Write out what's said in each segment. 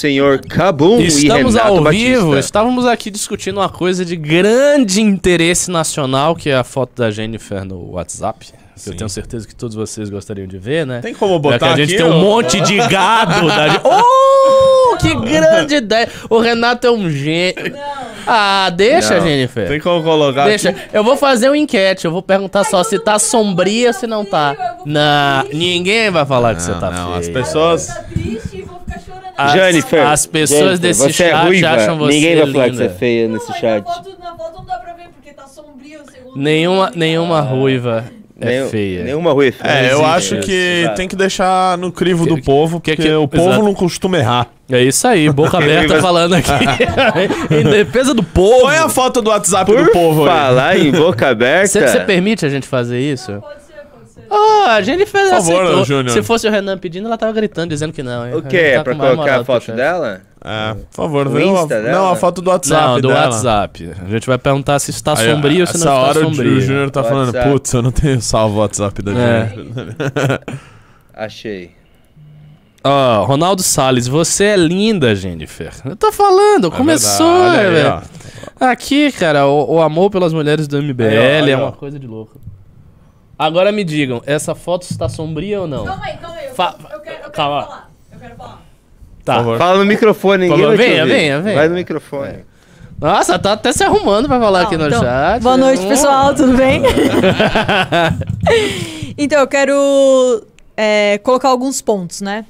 senhor Cabum e Estamos Renato ao Batista. vivo, estávamos aqui discutindo uma coisa de grande interesse nacional, que é a foto da Jennifer no WhatsApp. que Eu tenho certeza que todos vocês gostariam de ver, né? Tem como É botar que a gente aqui, tem um ó? monte de gado da Oh, que grande ideia! O Renato é um gênio. Ah, deixa, Não. Jennifer. Tem como colocar Deixa, aqui? eu vou fazer uma enquete. Eu vou perguntar só se tá sombria ou se não tá. Não, ninguém vai falar que você tá não, feio. as pessoas... Tá triste e vou ficar. As- Jennifer, as pessoas Jennifer, desse você é chat ruiva, acham você Ninguém vai falar que linda. você é feia Não, nesse é que chat. Na foto, na foto não dá pra ver, porque tá sombrio. Segundo Nenhuma, nenhuma ruiva é Nenhum- feia. Nenhuma ruiva é feia. É, eu Não acho que isso, tem que deixar no crivo do Que- povo, que- porque que- o povo exato. não costuma errar. É isso aí, boca aberta falando aqui. em defesa do povo. Põe a foto do WhatsApp Por do povo aí. falar em boca aberta... Você permite a gente fazer isso? Ser, pode. Oh, a Jennifer Por favor, aceitou. Júnior. Se fosse o Renan pedindo, ela tava gritando, dizendo que não. O A quê? É tá pra colocar a foto dela? É, por favor, O uma, Insta dela? não, a foto do WhatsApp Não, do dela. WhatsApp. A gente vai perguntar se está Aí, sombrio ou se não hora está Ju- sombrio. o Júnior tá falando, putz, eu não tenho salvo o WhatsApp da É. Júnior. Achei. Ó, Ronaldo Salles, você é linda, Jennifer. Eu tô falando, começou, É aí, velho. Aqui, cara, o, o amor pelas mulheres do MBL Aí, ó, aí, é ó. uma coisa de louco. Agora me digam, essa foto está sombria ou não? Calma aí, calma aí. Eu, Fa- eu quero, eu quero calma. falar. Eu quero falar. Tá. Por favor. Fala no microfone, ninguém Vamos, vai te venha, ouvir. venha, venha. Vai no microfone. Nossa, tá até se arrumando pra falar aqui no então, chat. Boa noite, pessoal, tudo bem? então, eu quero é, colocar alguns pontos, né?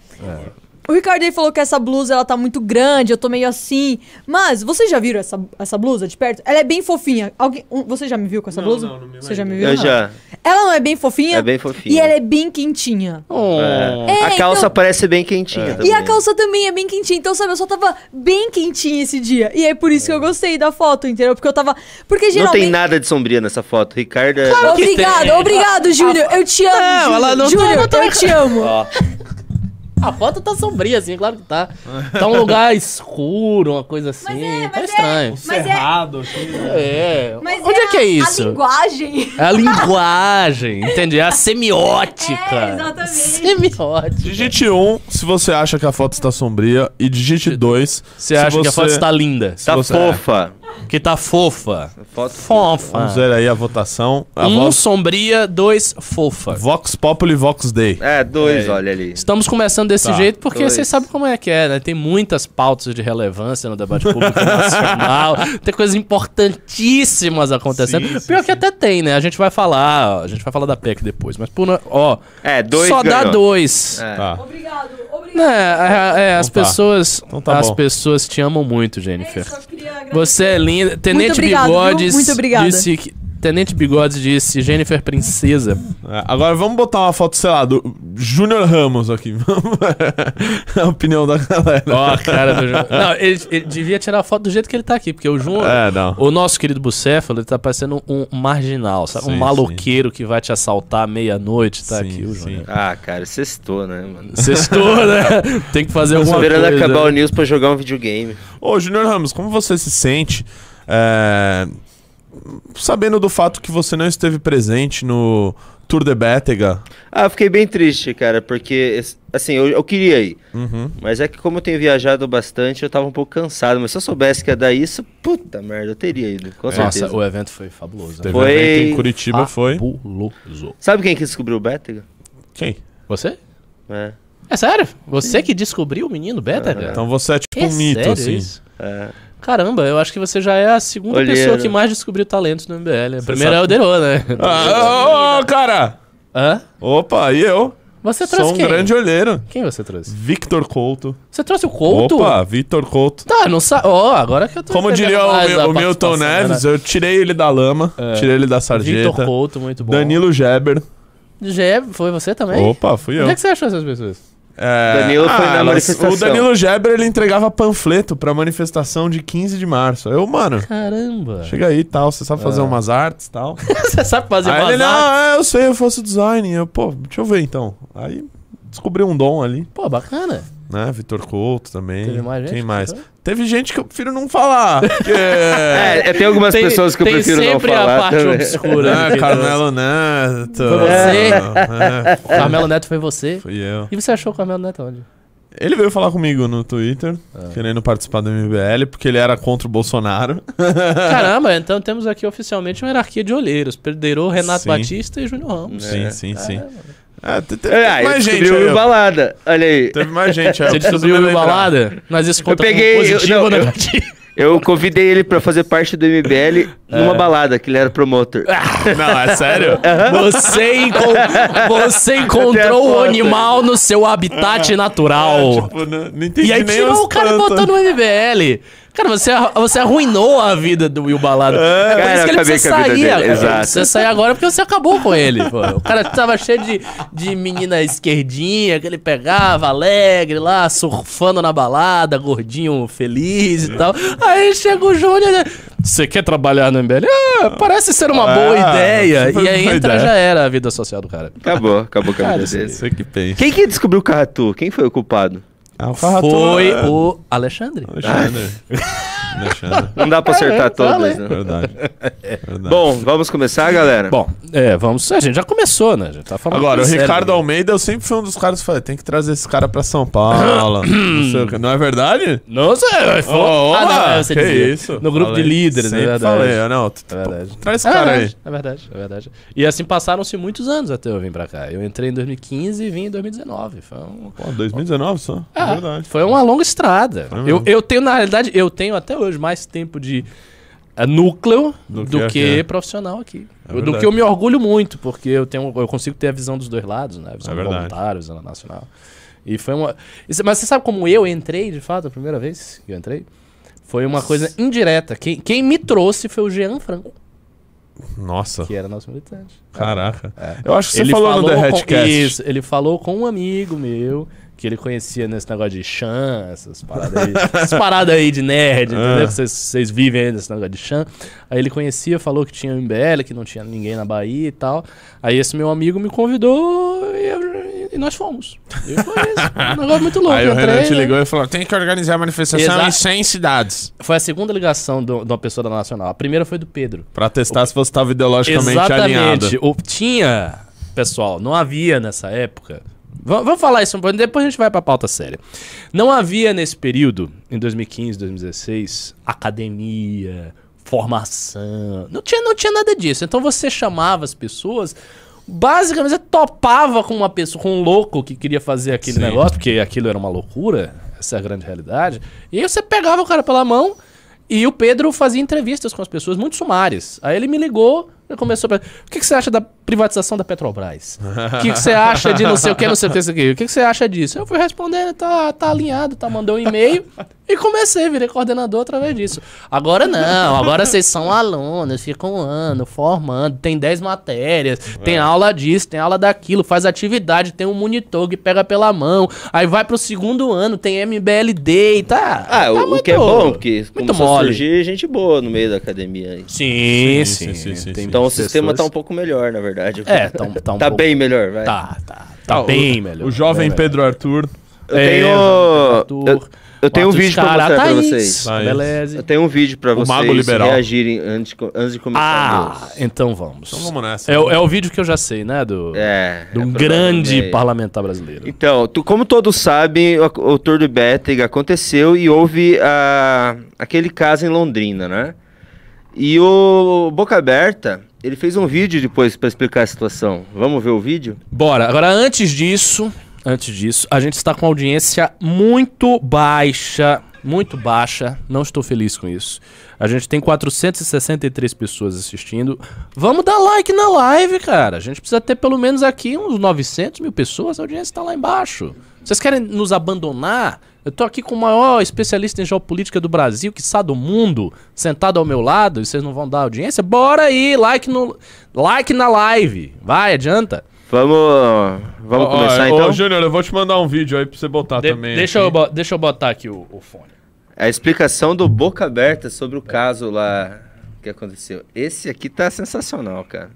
O Ricardo aí falou que essa blusa ela tá muito grande, eu tô meio assim. Mas vocês já viram essa, essa blusa de perto? Ela é bem fofinha. Alguém, um- você já me viu com essa blusa? não, não me você já me viu? Eu Não. já. Ela não é bem fofinha? É bem fofinha. E ela é bem quentinha. Oh. É. a É, calça então- parece bem quentinha também. E a calça também é bem quentinha. Então, sabe, eu só tava bem quentinha esse dia. E é por isso que eu gostei da foto, entendeu? Porque eu tava. Porque Não geralmente. tem nada de sombria nessa foto. Ricardo é... que Obrigado, tem. obrigado, Júnior. Eu te amo. Não, Júnior. ela não não tá- eu te amo. Ó, A foto tá sombria, assim, claro que tá. Tá um lugar escuro, uma coisa assim. é, tá mas é- estranho. Mas é- Cerrado, assim, né? É. Mas Onde é, que é isso? A linguagem. É a linguagem, entendi? É a semiótica. É, exatamente. Semiótica. Digite 1 se você acha que a foto está sombria e digite 2 Você acha que a foto está linda? tá você- fofa. Que tá fofa. Foto Fofa. Vamos ver aí a votação. A Um Vox, sombria, dois fofa. Vox Populi Vox Day. É, dois, É. olha ali. Estamos começando desse Tá. jeito porque vocês sabem como é que é, né? Tem muitas pautas de relevância no debate público nacional. Tem coisas importantíssimas acontecendo. Sim, sim, Pior que sim. até tem, né? A gente vai falar, ó, a gente vai falar da PEC depois, mas por, ó, É, dois só dá ganhou. dois. É. Tá. Obrigado, obrigado. É, é, é, as Então tá. pessoas, Então tá as bom. pessoas te amam muito, Jennifer. Só queria agradecer. Você é linda. Tenente obrigado, Muito obrigada. disse que Tenente Bigodes disse Jennifer Princesa. É, agora vamos botar uma foto, sei lá, do Júnior Ramos aqui. a opinião da galera. Ó, a cara do Júnior. Não, ele, ele devia tirar a foto do jeito que ele tá aqui, porque o Júnior. É, não. O nosso querido Bucéfalo, ele tá parecendo um marginal, sabe? Sim, um maloqueiro que vai te assaltar à meia-noite, tá Sim, aqui o sim. Júnior. Ah, cara, sextou, né, mano? Sextou, né? Tem que fazer Tô alguma esperando coisa. acabar o news pra jogar um videogame. Ô, Júnior Ramos, como você se sente é, sabendo do fato que você não esteve presente no Tour de Bétega? Ah, eu fiquei bem triste, cara, porque, assim, eu, eu queria ir. Uhum. Mas é que como eu tenho viajado bastante, eu tava um pouco cansado. Mas se eu soubesse que ia dar isso, puta merda, eu teria ido, com certeza. Nossa, o evento foi fabuloso. Teve Foi- evento em Curitiba, foi. Fabuloso. Sabe quem que descobriu o Bétega? Quem? Você? É. É sério? Você que descobriu o menino cara? Então você é tipo é um mito, sério assim. isso? É. Caramba, eu acho que você já é a segunda Olheiro. pessoa que mais descobriu talentos no MBL. A primeira sabe- é o Derô, né? Ah, ô, ô, cara! Hã? Opa, e eu? Você trouxe Sou um quem? grande olheiro. Quem você trouxe? Victor Couto. Você trouxe o Couto? Opa, Victor Couto. Tá, não sabe. Ó, agora que eu tô Como diria o, a o Milton participação, Neves, né? eu tirei ele da lama, É. tirei ele da Victor sarjeta. Couto, muito bom. Danilo Geber. Gé, foi você também? Opa, fui eu. Onde é que você achou essas pessoas? É, Danilo foi na elas- manifestação. O Danilo Geber, ele entregava panfleto pra manifestação de 15 de março. Eu, mano, Caramba. chega aí e tal, você sabe fazer É. umas artes e tal. você sabe fazer aí umas ele, artes? não, é, eu sei, eu faço design. Eu, pô, deixa eu ver então. Aí descobri um dom ali, Pô, bacana. Né? Vitor Couto também. Teve mais gente Quem que mais? Teve gente que eu prefiro não falar. porque- É, é, tem algumas Tem- pessoas que eu tem prefiro não sempre falar. a parte também. obscura. né, né? Carmelo Neto. Foi você? É, Carmelo Neto foi você. fui eu. E você achou o Carmelo Neto onde? Ele veio falar comigo no Twitter, Ah. querendo participar do MBL, porque ele era contra o Bolsonaro. Caramba, então temos aqui oficialmente uma hierarquia de olheiros. Perdeiro, Renato Sim. Batista e Júnior Ramos. Sim, É. sim, sim. É, te- É, aí mais gente descobriu aí, o balada. Olha aí. Teve mais gente. aí, Você eu descobriu o balada? Mas isso conta peguei- como eu- positivo não, ou eu- negativo? Eu convidei ele pra fazer parte do MBL numa balada, que ele era promotor. Não, é sério? Você, você encontrou o foto. animal no seu habitat natural. Tipo, não, não entendi E aí tirou o cara e botou no MBL. Cara, você, você arruinou a vida do Will Balada. É, por Cara, isso que ele precisa sair dele, agora. exato. Você sair agora porque você acabou com ele. Pô. O cara tava cheio de, de menina esquerdinha, que ele pegava, alegre lá, surfando na balada, gordinho, feliz e tal. Aí chega o Júnior, né? Você quer trabalhar no MBL? Ah, parece ser uma boa Ah, ideia. super E aí boa entra, ideia. já era a vida social do cara. Acabou, acabou com a Cara, vida dele. Você que pensa. Quem que descobriu o Carratu? Quem foi o culpado? O Farrato Foi o Alexandre. Alexandre. Não dá pra acertar todas, né? Verdade. Verdade. Bom, vamos começar, galera? Bom, é, vamos. A gente já começou, né? Já tá falando Agora, o sério, Ricardo né? Almeida, eu sempre fui um dos caras que falei, tem que trazer esse cara pra São Paulo. não, sei o. Não é verdade? Não sei, foi. Ô, ah, não, você que dizia. isso? No grupo Falei. de líderes, é verdade. falei, eu não, É verdade. traz esse É cara aí. é verdade, é verdade. E assim passaram-se muitos anos até eu vir pra cá. Eu entrei em 2015 e vim em 2019. Foi um. Pô, 2019 só. É Ah, verdade. Foi uma longa estrada. Eu, eu tenho, na realidade, eu tenho até hoje mais tempo de eh, núcleo do, Do que, que aqui. profissional aqui. É do que eu me orgulho muito, porque eu tenho, eu consigo ter a visão dos dois lados, né? A visão É do voluntário, a visão nacional. E foi uma. Mas você sabe como eu entrei, de fato, a primeira vez que eu entrei? Foi uma coisa indireta. Quem, quem me trouxe foi o Jean Franco, Nossa, que era nosso militante. caraca. É. Eu acho que você falou, no The isso, ele falou com um amigo meu que ele conhecia nesse negócio de chan, essas paradas aí, essas paradas aí de nerd, entendeu? Ah. Que vocês- vivem aí nesse negócio de chan. Aí ele conhecia, falou que tinha MBL, que não tinha ninguém na Bahia e tal. Aí esse meu amigo me convidou e, eu- e nós fomos. E foi isso. Um negócio muito louco. Aí o Renan te né? ligou e falou: tem que organizar a manifestação Exato. em 100 cidades. Foi a segunda ligação do- de uma pessoa da Nacional. A primeira foi do Pedro. Pra testar se você estava ideologicamente alinhado. Exatamente. O, tinha, pessoal, não havia nessa época. Va- Vamos falar isso um pouco, depois a gente vai pra pauta séria. Não havia nesse período, em 2015, 2016, academia, formação. Não tinha, não tinha nada disso. Então você chamava as pessoas. Basicamente, você topava com uma pessoa, com um louco que queria fazer aquele Sim. negócio, porque aquilo era uma loucura, essa é a grande realidade. E aí você pegava o cara pela mão e o Pedro fazia entrevistas com as pessoas muito sumárias. Aí ele me ligou e começou a... O que, que você acha da privatização da Petrobras? O que, que você acha de não sei o que, não sei o que, não sei o que? O que, que você acha disso? Eu fui respondendo, tá, tá alinhado, tá, mandou um e-mail e comecei, virei coordenador através disso. Agora não, agora vocês são alunos, ficam um ano formando, tem 10 matérias, tem aula disso, tem aula daquilo, faz atividade, tem um monitor que pega pela mão, aí vai pro segundo ano, tem MBLD e tá... Ah, tá o, o que é bom, porque muito começou a mole. surgir gente boa no meio da academia aí. Sim, Sim, sim, sim, sim, sim. Então o pessoas- sistema tá um pouco melhor, na verdade. É, tá um- tá um pouco- bem melhor, vai. Tá, tá. Tá Ah, o- bem melhor. O jovem bem Pedro Arthur. Eu É, tenho. Arthur, eu, eu tenho um vídeo pra mostrar pra vocês. Thaís. Beleza. Eu tenho um vídeo pra O vocês reagirem antes, antes de começar. Ah, então vamos. Então vamos nessa. É, o- é o vídeo que eu já sei, né? Do, É. de um é, grande parlamentar brasileiro. Então, tu- como todos sabem, o, o Tour do Betting aconteceu e houve ah, aquele caso em Londrina, né? E o Boca Aberta, ele fez um vídeo depois pra explicar a situação. Vamos ver o vídeo? Bora, agora antes disso, antes disso, a gente está com audiência muito baixa, muito baixa, não estou feliz com isso. A gente tem 463 pessoas assistindo. Vamos dar like na live, cara. A gente precisa ter pelo menos aqui uns 900 mil pessoas, a audiência está lá embaixo. Vocês querem nos abandonar? Eu tô aqui com o maior especialista em geopolítica do Brasil, que do mundo, sentado ao meu lado, e vocês não vão dar audiência? Bora aí, like no like na live. Vai, adianta. Vamos, vamos Ó, começar ó, então? Ô, Júnior, eu vou te mandar um vídeo aí pra você botar De- também. deixa, aqui. eu, deixa eu botar aqui o, o fone. A explicação do Boca Aberta sobre o caso lá que aconteceu. Esse aqui tá sensacional, cara.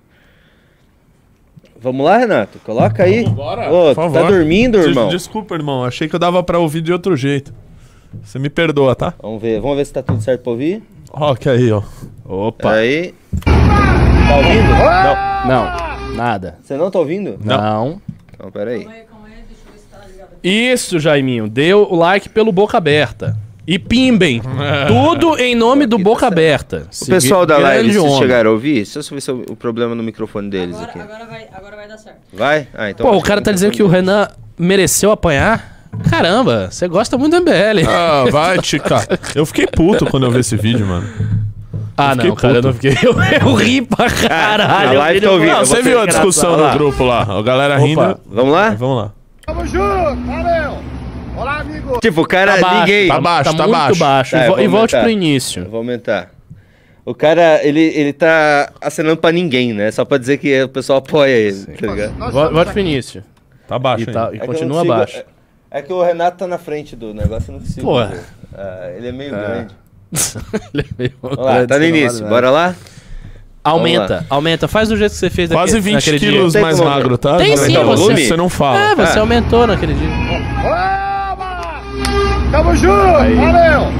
Vamos lá, Renato? Coloca aí. Bora. Ô, Por tá dormindo, Des- irmão? Desculpa, irmão. Achei que eu dava pra ouvir de outro jeito. Você me perdoa, tá? Vamos ver, vamos ver se tá tudo certo pra ouvir. Ó, que aí, ó. Opa. Aí. Tá ouvindo? Não, nada. Você não tá ouvindo? Não. Então, peraí. Tá. Isso, Jaiminho. Deu o like pelo Boca Aberta. E pimbem. Tudo em nome do Boca Aberta. O pessoal da live, vocês homem. chegaram a ouvir? Deixa eu ver se é o problema no microfone deles aqui. vai, agora vai dar certo. Vai? Ah, então. Pô, o cara tá dizendo que o Renan mereceu apanhar. Caramba, você gosta muito do MBL. Ah, vai, Tica. Eu fiquei puto quando eu vi esse vídeo, mano. Ah, não, cara, eu puto. não fiquei. Eu, eu ri pra caralho. a live tá Eu ouvindo. falei, Não, você viu a discussão no grupo lá? A galera Opa. rindo. Vamos lá? Vamos lá. Tamo junto, valeu! Amigo! Tipo, o cara, Tá baixo, ninguém. tá baixo, tá muito baixo. baixo. Tá, E eu e volte pro Eu início. vou aumentar. O cara, ele, ele tá acenando pra ninguém, né? Só pra dizer que o pessoal apoia ele, tá ligado? Volte pro início. Tá baixo E, tá- e É eu continua consigo- baixo. É, é que o Renato tá na frente do negócio, eu não consigo. Porra. ver. Ah, ele é meio grande. Ele é meio lá, grande, tá no início. vale Bora lá? Aumenta, aumenta. Faz do jeito que você fez Quase naquele- 20 naquele dia. quilos Tem mais magro, tá? Tem sim, então, você- Você não fala. É, você Ah. aumentou naquele dia. Oba! Tamo junto, valeu!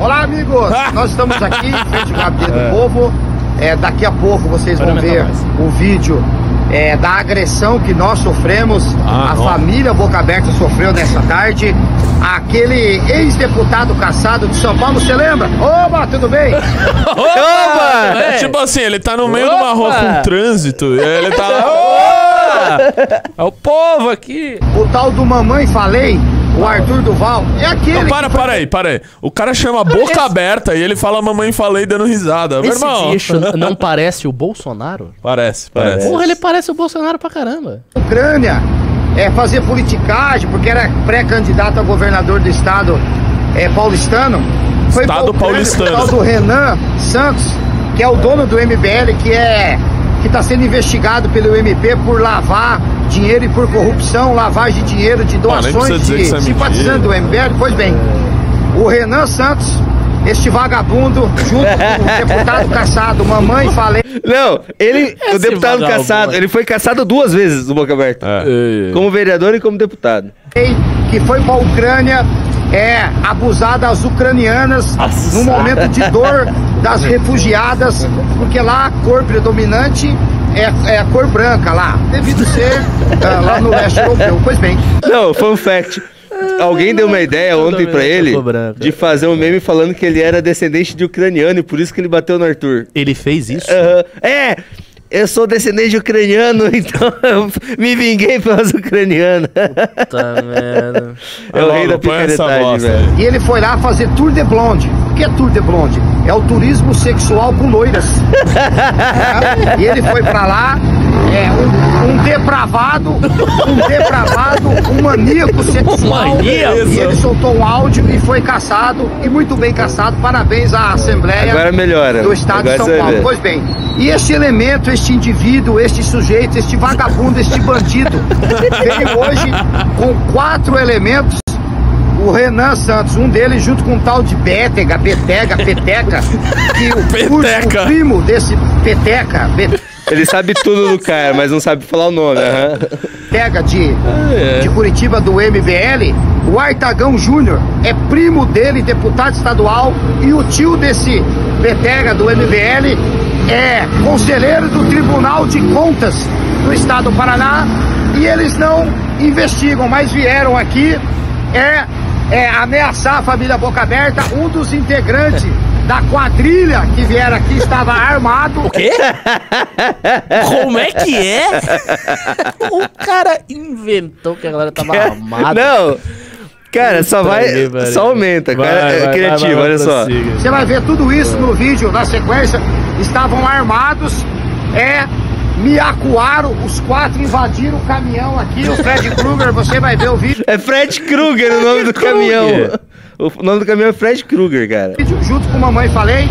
Olá, amigos! Nós estamos aqui em frente ao Gabinete do Povo. É, daqui a pouco vocês vão ver mais. o vídeo é, da agressão que nós sofremos, Ah, a não. família Boca Aberta sofreu nessa tarde. Aquele ex-deputado caçado de São Paulo, você lembra? Oba, tudo bem? Opa! É. Tipo assim, ele tá no meio de uma rua Opa! com trânsito e aí ele tá lá. Ah, é o povo aqui. O tal do Mamãe Falei, o Arthur Duval, é aquele. Não, para, para aí, para aí. O cara chama boca aberta e ele fala mamãe falei dando risada. Meu Esse irmão. bicho não parece o Bolsonaro? Parece, parece. Porra, ele parece o Bolsonaro pra caramba. Ucrânia é, fazer politicagem, porque era pré-candidato a governador do estado é, paulistano. Foi Estado paulistano. por causa do Renan Santos, que é o dono do MBL, que é que está sendo investigado pelo MP por lavar dinheiro e por corrupção, lavagem de dinheiro de nem doações isso é de simpatizantes do MBL. Pois bem, o Renan Santos, este vagabundo, junto com o deputado caçado, mamãe falei. Não, ele, o Esse deputado vagabundo. caçado, ele foi caçado duas vezes no Boca Aberta. É. Como vereador e como deputado. que foi para a Ucrânia é abusar das ucranianas no momento de dor das refugiadas, porque lá a cor predominante é, é a cor branca lá, devido ser ah, lá no leste europeu. Pois bem, Não, fun fact. Alguém deu uma ideia ontem pra ele de fazer um meme falando que ele era descendente de ucraniano e por isso que ele bateu no Arthur. Ele fez isso? Aham. É, eu sou descendente de ucraniano, então eu me vinguei pelas ucranianas. Puta merda. É o rei da picaretagem, bosta velho. e ele foi lá fazer tour de blonde. O que é tour de blonde? É o turismo sexual com loiras. E ele foi pra lá, é um, um depravado, um depravado, um maníaco sexual. maníaco? E ele soltou um áudio e foi caçado, e muito bem caçado. Parabéns à Assembleia Agora melhora. do Estado Agora de São Paulo. Pois bem, e este elemento, este indivíduo, este sujeito, este vagabundo, este bandido, veio hoje com quatro elementos. O Renan Santos, um deles junto com um tal de Bétega, Betega, Peteca, que o, Peteca. o primo desse Peteca, Ele sabe tudo do cara, mas não sabe falar o nome. aham. Betega de, de Curitiba do MBL, o Artagão Júnior é primo dele, deputado estadual, e o tio desse Betega do MBL é conselheiro do Tribunal de Contas do Estado do Paraná, e eles não investigam, mas vieram aqui é, é ameaçar a família Boca Aberta, um dos integrantes da quadrilha que vieram aqui estava armado. O quê? Como é que é? o cara inventou que a galera tava armada. Não, cara, só vai. Só aumenta. Vai, cara, é vai, vai, criativo, vai, olha só. Você vai ver tudo isso no vídeo, na sequência. Estavam armados, é, me acuaram, os quatro invadiram o caminhão aqui, o Fred Krueger, você vai ver o vídeo É Fred Krueger o nome do caminhão. O nome do caminhão é Fred Krueger, cara. junto com a mamãe falei,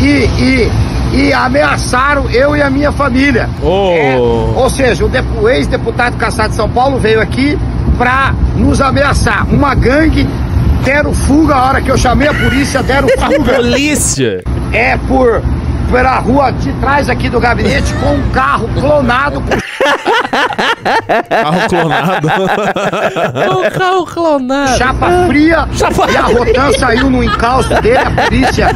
e, e, e ameaçaram eu e a minha família. Oh. É, ou seja, o, o ex-deputado caçado de São Paulo veio aqui pra nos ameaçar. Uma gangue deram fuga a hora que eu chamei a polícia, deram fuga. Polícia! é por pela rua de trás aqui do gabinete com um carro clonado Carro clonado. o carro clonado. chapa fria Chapa e a Rotan saiu no encalço dele, a polícia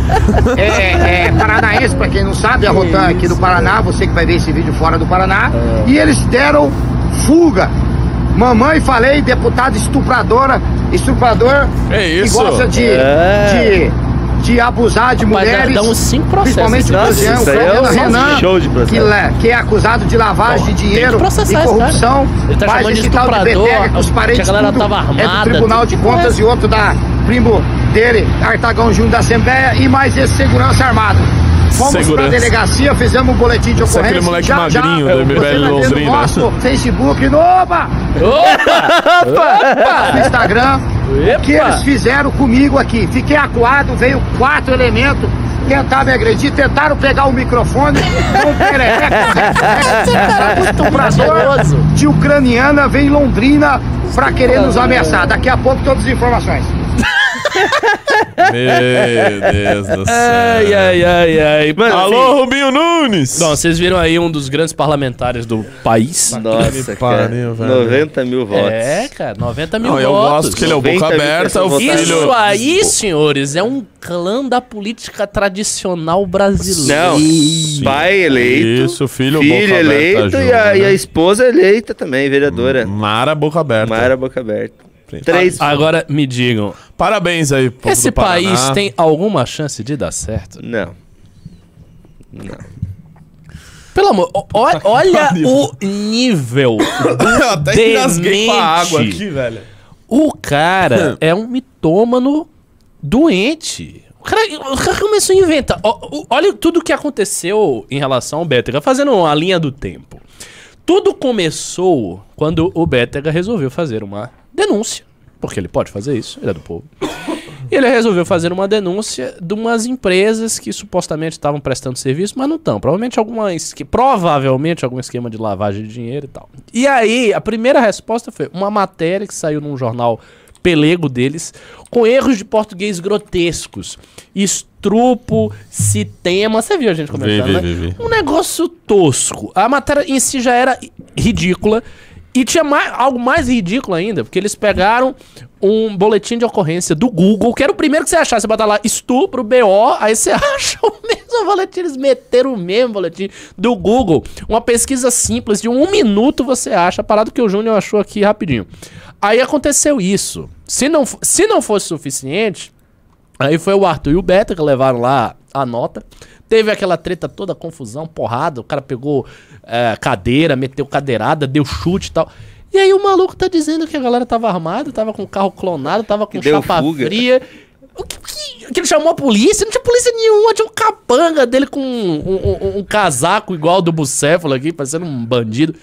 é, é, paranaense, pra quem não sabe, a Rotan é aqui do Paraná, você que vai ver esse vídeo fora do Paraná, e eles deram fuga. Mamãe falei, deputada estupradora, estuprador É que isso. gosta de, É. de, de abusar de Rapaz, mulheres. uns cinco processos. Principalmente o aí é um Renan, show de processo. que, que é acusado de lavagem de Tem dinheiro e corrupção. Ele tá mas chamando de esse tal estuprador, Betega, que os que a parentes galera tava é armada, do Tribunal de Contas e outro da primo dele, Artagão Júnior da Assembleia, e mais esse segurança armado. Fomos Segurança. pra delegacia, fizemos um boletim de Esse é ocorrência. aquele moleque magrinho do você MBL vai ver no Londrina. nosso Facebook, no, opa, no Instagram, o que eles fizeram comigo aqui. Fiquei acuado, veio quatro elementos tentar me agredir, tentaram pegar o microfone, não perereca, estuprador de ucraniana vem em Londrina pra querer nos ameaçar. Daqui a pouco todas as informações. Meu Deus do céu. Ai, ai, ai, ai. Mano, Alô, Rubinho Nunes! Bom, vocês viram aí um dos grandes parlamentares do país. Nossa, cara. velho. 90 mil votos. É, cara, 90 mil Não, eu votos. gosto que ele é o 90 boca aberta, o pessoas filho... Isso aí, senhores, é um clã da política tradicional brasileira. Não, pai eleito, Isso, filho, filho boca eleito aberta, e, a, e a esposa eleita também, vereadora. Mara boca aberta. Mara Boca Aberta. Três. Agora me digam, Parabéns aí, povo esse país tem alguma chance de dar certo? Não. Não. Pelo amor, o- o- olha o nível. Eu até engasguei com a água aqui, velho. O cara é um mitômano doente. O cara, o cara começou a inventar. Ó, o- olha tudo que aconteceu em relação ao Bétega, fazendo uma linha do tempo. Tudo começou quando o Bétega resolveu fazer uma denúncia. Porque ele pode fazer isso, ele é do povo. E ele resolveu fazer uma denúncia de umas empresas que supostamente estavam prestando serviço, mas não estão. Provavelmente alguma provavelmente algum esquema de lavagem de dinheiro e tal. E aí, a primeira resposta foi uma matéria que saiu num jornal pelego deles, com erros de português grotescos. Estrupo, citema. Você viu a gente comentando, vi, né? vi, vi. Um negócio tosco. A matéria em si já era ridícula. E tinha mais, algo mais ridículo ainda, porque eles pegaram um boletim de ocorrência do Google, que era o primeiro que você achar. Você bota lá estupro, BO, aí você acha o mesmo boletim. Eles meteram o mesmo boletim do Google. Uma pesquisa simples, de um minuto você acha, a parada que o Júnior achou aqui rapidinho. Aí aconteceu isso. Se não, se não fosse suficiente, Aí foi o Arthur e o Beta que levaram lá a nota. Teve aquela treta toda, confusão, porrada. O cara pegou é, cadeira, meteu cadeirada, deu chute e tal. E aí o maluco tá dizendo que a galera tava armada, tava com carro clonado, tava com chapa fuga. fria. O que, que- que ele chamou a polícia? Não tinha polícia nenhuma, tinha um capanga dele com um, um- um- um casaco igual do Bucéfalo aqui, parecendo um bandido.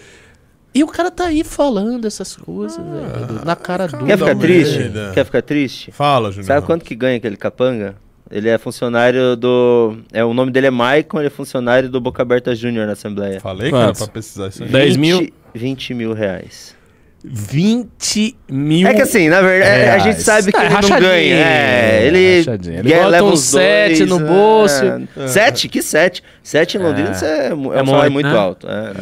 E o cara tá aí falando essas coisas, velho, na cara dura. Quer ficar triste? Quer ficar triste? Fala, Júnior. Sabe quanto que ganha aquele capanga? Ele é funcionário do. É, o nome dele é Maicon, ele é funcionário do Boca Aberta Júnior na Assembleia. Falei, cara, Quanto? pra pesquisar isso aí. 10 mil? 20 20 mil reais. 20 mil. É que assim, na verdade, a gente reais. sabe que É, ele não ganha. É, ele, rachadinho. Ele ganha- bota leva um uns sete dois, no é. bolso. Sete? Que sete? Sete em Londrina É. é, é, É um salário muito, muito né? alto. É,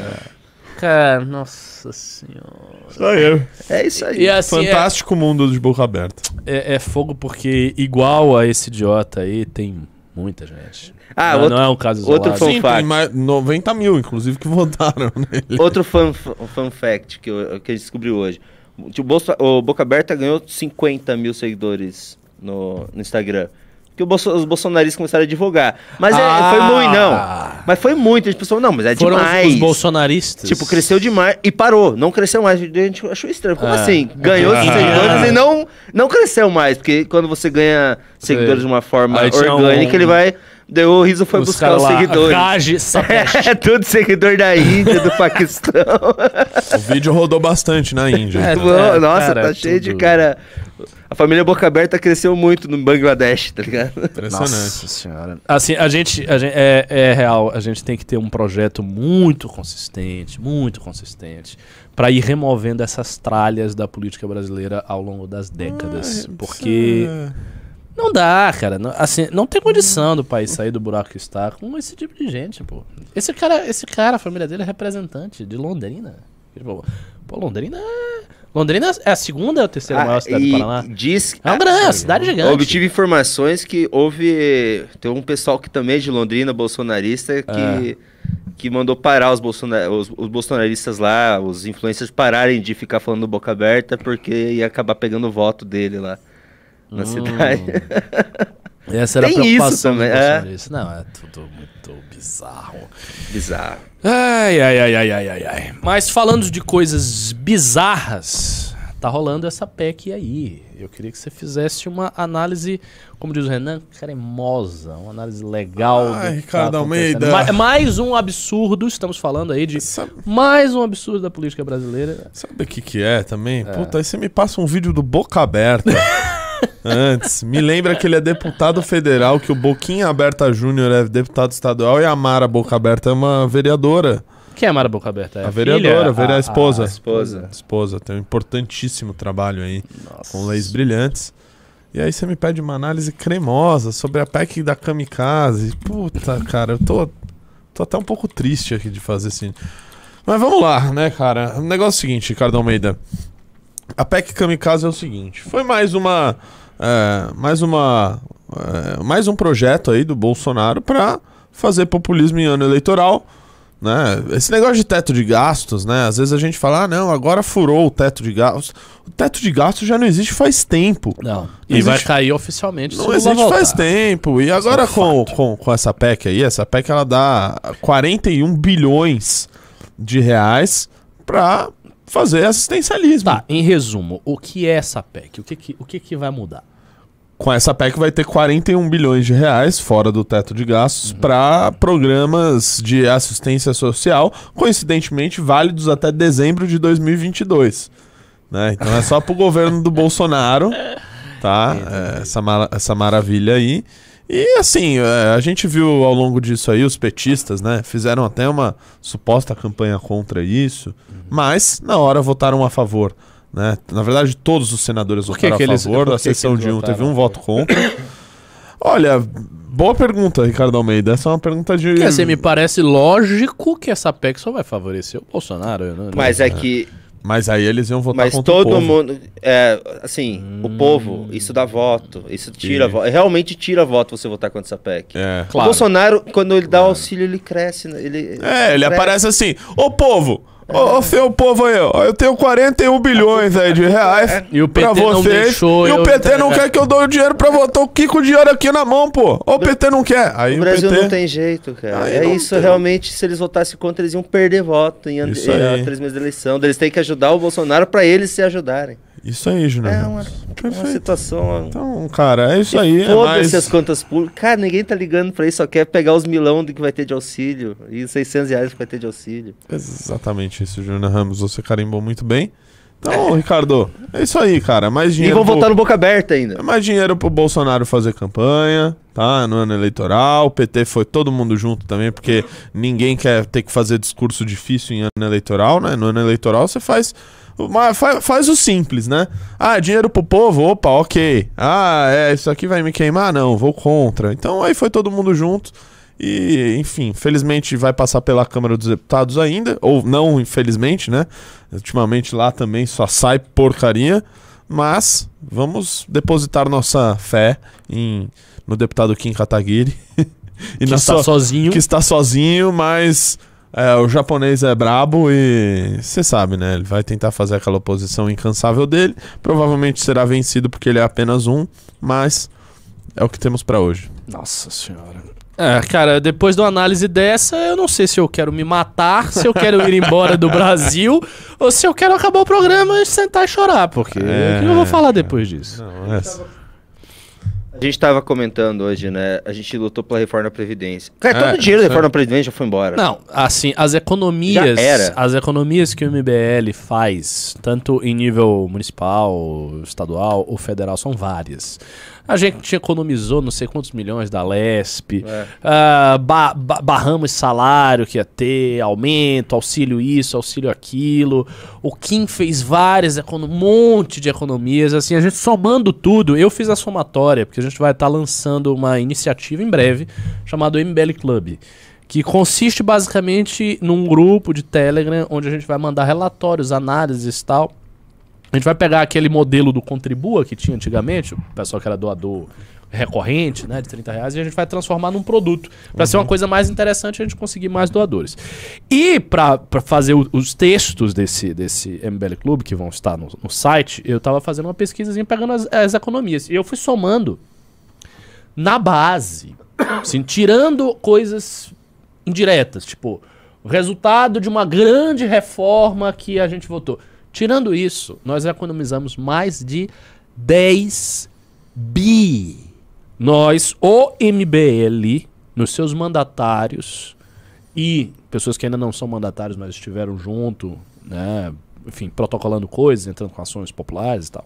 Cara, nossa senhora. Só eu. é isso aí. E assim, é, Fantástico mundo de boca aberta. é, é fogo porque igual a esse idiota aí, tem muita gente. Ah, não, outro- não é um caso outro isolado. fun Sim, fact. tem mais 90 mil, inclusive, que votaram nele. Outro fun, fun fact que, eu, que a gente descobriu hoje. O, Bolso- o Boca Aberta ganhou 50 mil seguidores no, no Instagram. Que Bolso- os bolsonaristas começaram a divulgar. Mas é, Ah! foi muito, não. Mas foi muito. A gente pensou, não, mas é Foram os- demais. os bolsonaristas. Tipo, cresceu demais e parou. Não cresceu mais. A gente achou estranho. Como Ah. assim? Ganhou Ah. seguidores e não, não cresceu mais. Porque quando você ganha seguidores de uma forma Aí orgânica, um- ele vai. Deu o riso foi Os buscar os lá, seguidores. Sapesh. É tudo seguidor da Índia, do Paquistão. O vídeo rodou bastante na Índia. É, Bom, é, Nossa, cara, tá é cheio de tudo. cara. A família Boca Aberta cresceu muito no Bangladesh, tá ligado? Impressionante. Nossa senhora. Assim, a gente, a gente é, é real, a gente tem que ter um projeto muito consistente, muito consistente, pra ir removendo essas tralhas da política brasileira ao longo das décadas. porque É. não dá, cara. Não, assim, não tem condição do país sair do buraco que está com esse tipo de gente, pô. Esse cara, esse cara, a família dele é representante de Londrina. Tipo, pô, Londrina é... Londrina é a segunda ou a terceira maior cidade Ah, do Paraná? diz É uma grande, é uma cidade gigante. Obtive informações que houve. Tem um pessoal que também é de Londrina, bolsonarista, que, que mandou parar os, bolsona os, os bolsonaristas lá, os influencers pararem de ficar falando boca aberta porque ia acabar pegando o voto dele lá na cidade. Essa era a Tem isso preocupação dos também, é. bolsonaristas. Não, é tudo muito bizarro. Bizarro. Ai, ai, ai, ai, ai, ai, ai. Mas falando de coisas bizarras, tá rolando essa PEC aí. Eu queria que você fizesse uma análise, como diz o Renan, cremosa, uma análise legal. Ai, que Ricardo tá. Almeida. Ma- mais um absurdo, estamos falando aí de Sabe, mais um absurdo da política brasileira. sabe o que que é também? Puta, aí você me passa um vídeo do Boca Aberta. Antes, me lembra que ele é deputado federal, que o Boquinha Aberta Júnior é deputado estadual e a Mara Boca Aberta é uma vereadora. Quem é a Mara Boca Aberta? É A vereadora, a vereadora, a esposa. esposa. Esposa, tem um importantíssimo trabalho aí com leis brilhantes. E aí você me pede uma análise cremosa sobre a PEC da Kamikaze. Puta, cara, eu tô, tô até um pouco triste aqui de fazer assim. Mas vamos lá, né, cara? O negócio é o seguinte, Ricardo Almeida. A PEC Kamikaze é o seguinte: foi mais uma. é, mais uma. é, mais um projeto aí do Bolsonaro pra fazer populismo em ano eleitoral. Né? Esse negócio de teto de gastos, né? Às vezes a gente fala, ah, não, agora furou o teto de gastos. O teto de gastos já não existe faz tempo. Não. Não E vai existe- cair oficialmente. Não existe faz tempo. E agora é um com, com, com essa PEC aí, essa PEC ela dá 41 bilhões de reais pra fazer assistencialismo. Tá, em resumo, o que é essa PEC? O que, que, o que, que vai mudar? Com essa PEC vai ter 41 bilhões de reais fora do teto de gastos Uhum. pra programas de assistência social, coincidentemente válidos até dezembro de 2022. Né? Então é só pro governo do Bolsonaro, tá? É, essa, mara- essa maravilha aí. E assim, é, a gente viu ao longo disso aí os petistas, né? Fizeram até uma suposta campanha contra isso, Uhum. mas na hora votaram a favor. Né? Na verdade, todos os senadores que votaram que a eles- favor, a que que sessão de um teve um voto contra. Olha, boa pergunta, Ricardo Almeida. Essa é uma pergunta de. Porque assim, me parece lógico que essa PEC só vai favorecer o Bolsonaro. eu não- Mas é que. Mas aí eles iam votar Mas contra o todo povo. mundo. É, assim, o povo, isso dá voto. Isso tira voto. Realmente tira voto você votar contra essa PEC. É. O Bolsonaro, quando ele dá o auxílio, ele cresce. né? Ele, É, ele cresce. aparece assim, ô povo, ô, ô seu povo aí, ó, eu tenho 41 bilhões aí de reais E o pra PT não vocês, deixou e o eu PT não quer que eu dou o dinheiro pra votar, o Kiko o dinheiro aqui na mão, pô, o PT não quer, aí O o, Brasil PT... não tem jeito, cara. Aí é não isso, tem. realmente, se eles votassem contra, eles iam perder voto em aí. a três meses da eleição. Eles têm que ajudar o Bolsonaro pra eles se ajudarem. Isso aí, Júnior. É uma, uma situação. Então, cara, é isso aí, é Foda-se mais... as contas públicas. Cara, ninguém tá ligando pra isso, só quer pegar os milão do que vai ter de auxílio. E os 600 reais que vai ter de auxílio. Exatamente isso, Júnior Ramos, você carimbou muito bem. Então, Ricardo, é isso aí, cara, mais E dinheiro... vão pro- votar no boca aberta ainda. É mais dinheiro pro Bolsonaro fazer campanha, tá? No ano eleitoral. O PT foi todo mundo junto também, porque ninguém quer ter que fazer discurso difícil em ano eleitoral, né? No ano eleitoral você faz. fa- Faz o simples, né? Ah, dinheiro pro povo? Opa, ok. Ah, é, isso aqui vai me queimar? Não, vou contra. Então aí foi todo mundo junto. E, enfim, felizmente vai passar pela Câmara dos Deputados ainda. Ou não, infelizmente, né? Ultimamente lá também só sai porcaria. Mas vamos depositar nossa fé em, no deputado Kim Kataguiri. e Que está sua- sozinho. que está sozinho, mas é, o japonês é brabo e você sabe, né? Ele vai tentar fazer aquela oposição incansável dele. Provavelmente será vencido porque ele é apenas um, mas é o que temos pra hoje. Nossa senhora. É, cara, depois de uma análise dessa, eu não sei se eu quero me matar, se eu quero ir embora do Brasil, ou se eu quero acabar o programa e sentar e chorar, porque É. o que eu vou falar depois disso? Não, essa. A gente tava comentando hoje, né? A gente lutou pela reforma da Previdência. Cara, É, todo o dinheiro da reforma da Previdência já foi embora. Não, assim, as economias, Já era. as economias que o MBL faz, tanto em nível municipal, estadual ou federal, são várias. A gente economizou não sei quantos milhões da Lesp, É. ah, ba- ba- barramos salário que ia ter, aumento, auxílio isso, auxílio aquilo. O Kim fez várias, um monte de economias. Assim, a gente somando tudo, eu fiz a somatória, porque a gente vai estar lançando uma iniciativa em breve chamada MBL Club. Que consiste basicamente num grupo de Telegram onde a gente vai mandar relatórios, análises e tal. A gente vai pegar aquele modelo do Contribua que tinha antigamente, o pessoal que era doador recorrente, né, de 30 reais, e a gente vai transformar num produto. Para ser uma coisa mais interessante, a gente conseguir mais doadores. E para fazer o- os textos desse, desse MBL Club, que vão estar no, no site, eu tava fazendo uma pesquisazinha pegando as, as economias. E eu fui somando na base, assim, tirando coisas indiretas, tipo, o resultado de uma grande reforma que a gente votou. Tirando isso, nós economizamos mais de 10 bi. Nós, o MBL, nos seus mandatários e pessoas que ainda não são mandatários, mas estiveram junto, né, enfim, protocolando coisas, entrando com ações populares e tal.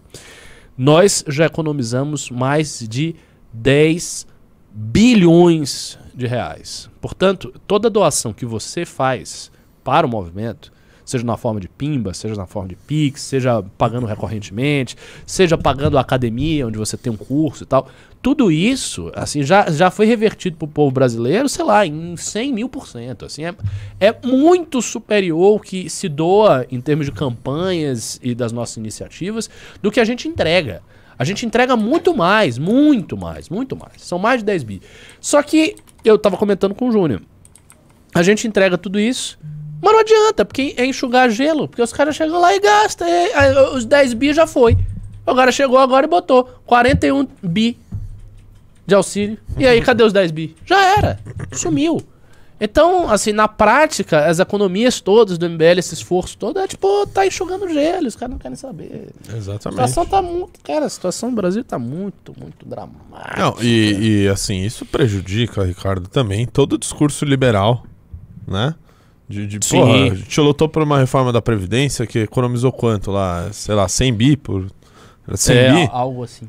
Nós já economizamos mais de 10 bilhões de reais. Portanto, toda doação que você faz para o movimento, seja na forma de pimba, seja na forma de pix, seja pagando recorrentemente, seja pagando a academia onde você tem um curso e tal, tudo isso, assim, já, já foi revertido para o povo brasileiro, sei lá, em 100 mil por cento. Assim, é, é muito superior o que se doa em termos de campanhas e das nossas iniciativas do que a gente entrega. A gente entrega muito mais, muito mais, muito mais. São mais de 10 bi. Só que eu tava comentando com o Júnior. A gente entrega tudo isso, mas não adianta, porque é enxugar gelo. Porque os caras chegam lá e gastam. e, os 10 bi já foi. O cara chegou agora e botou 41 bi de auxílio. E aí, cadê os 10 bi? Já era. Sumiu. Então, assim, na prática, as economias todas do MBL, esse esforço todo, é tipo, tá enxugando gelo, os caras não querem saber. A Exatamente. situação tá muito. Cara, a situação do Brasil tá muito, muito dramática. Não, e, e, assim, isso prejudica, Ricardo, também todo o discurso liberal, né? De, de Sim. porra, a gente lutou por uma reforma da Previdência que economizou quanto lá? Sei lá, 100 bi por. era 100 é, bi? algo assim.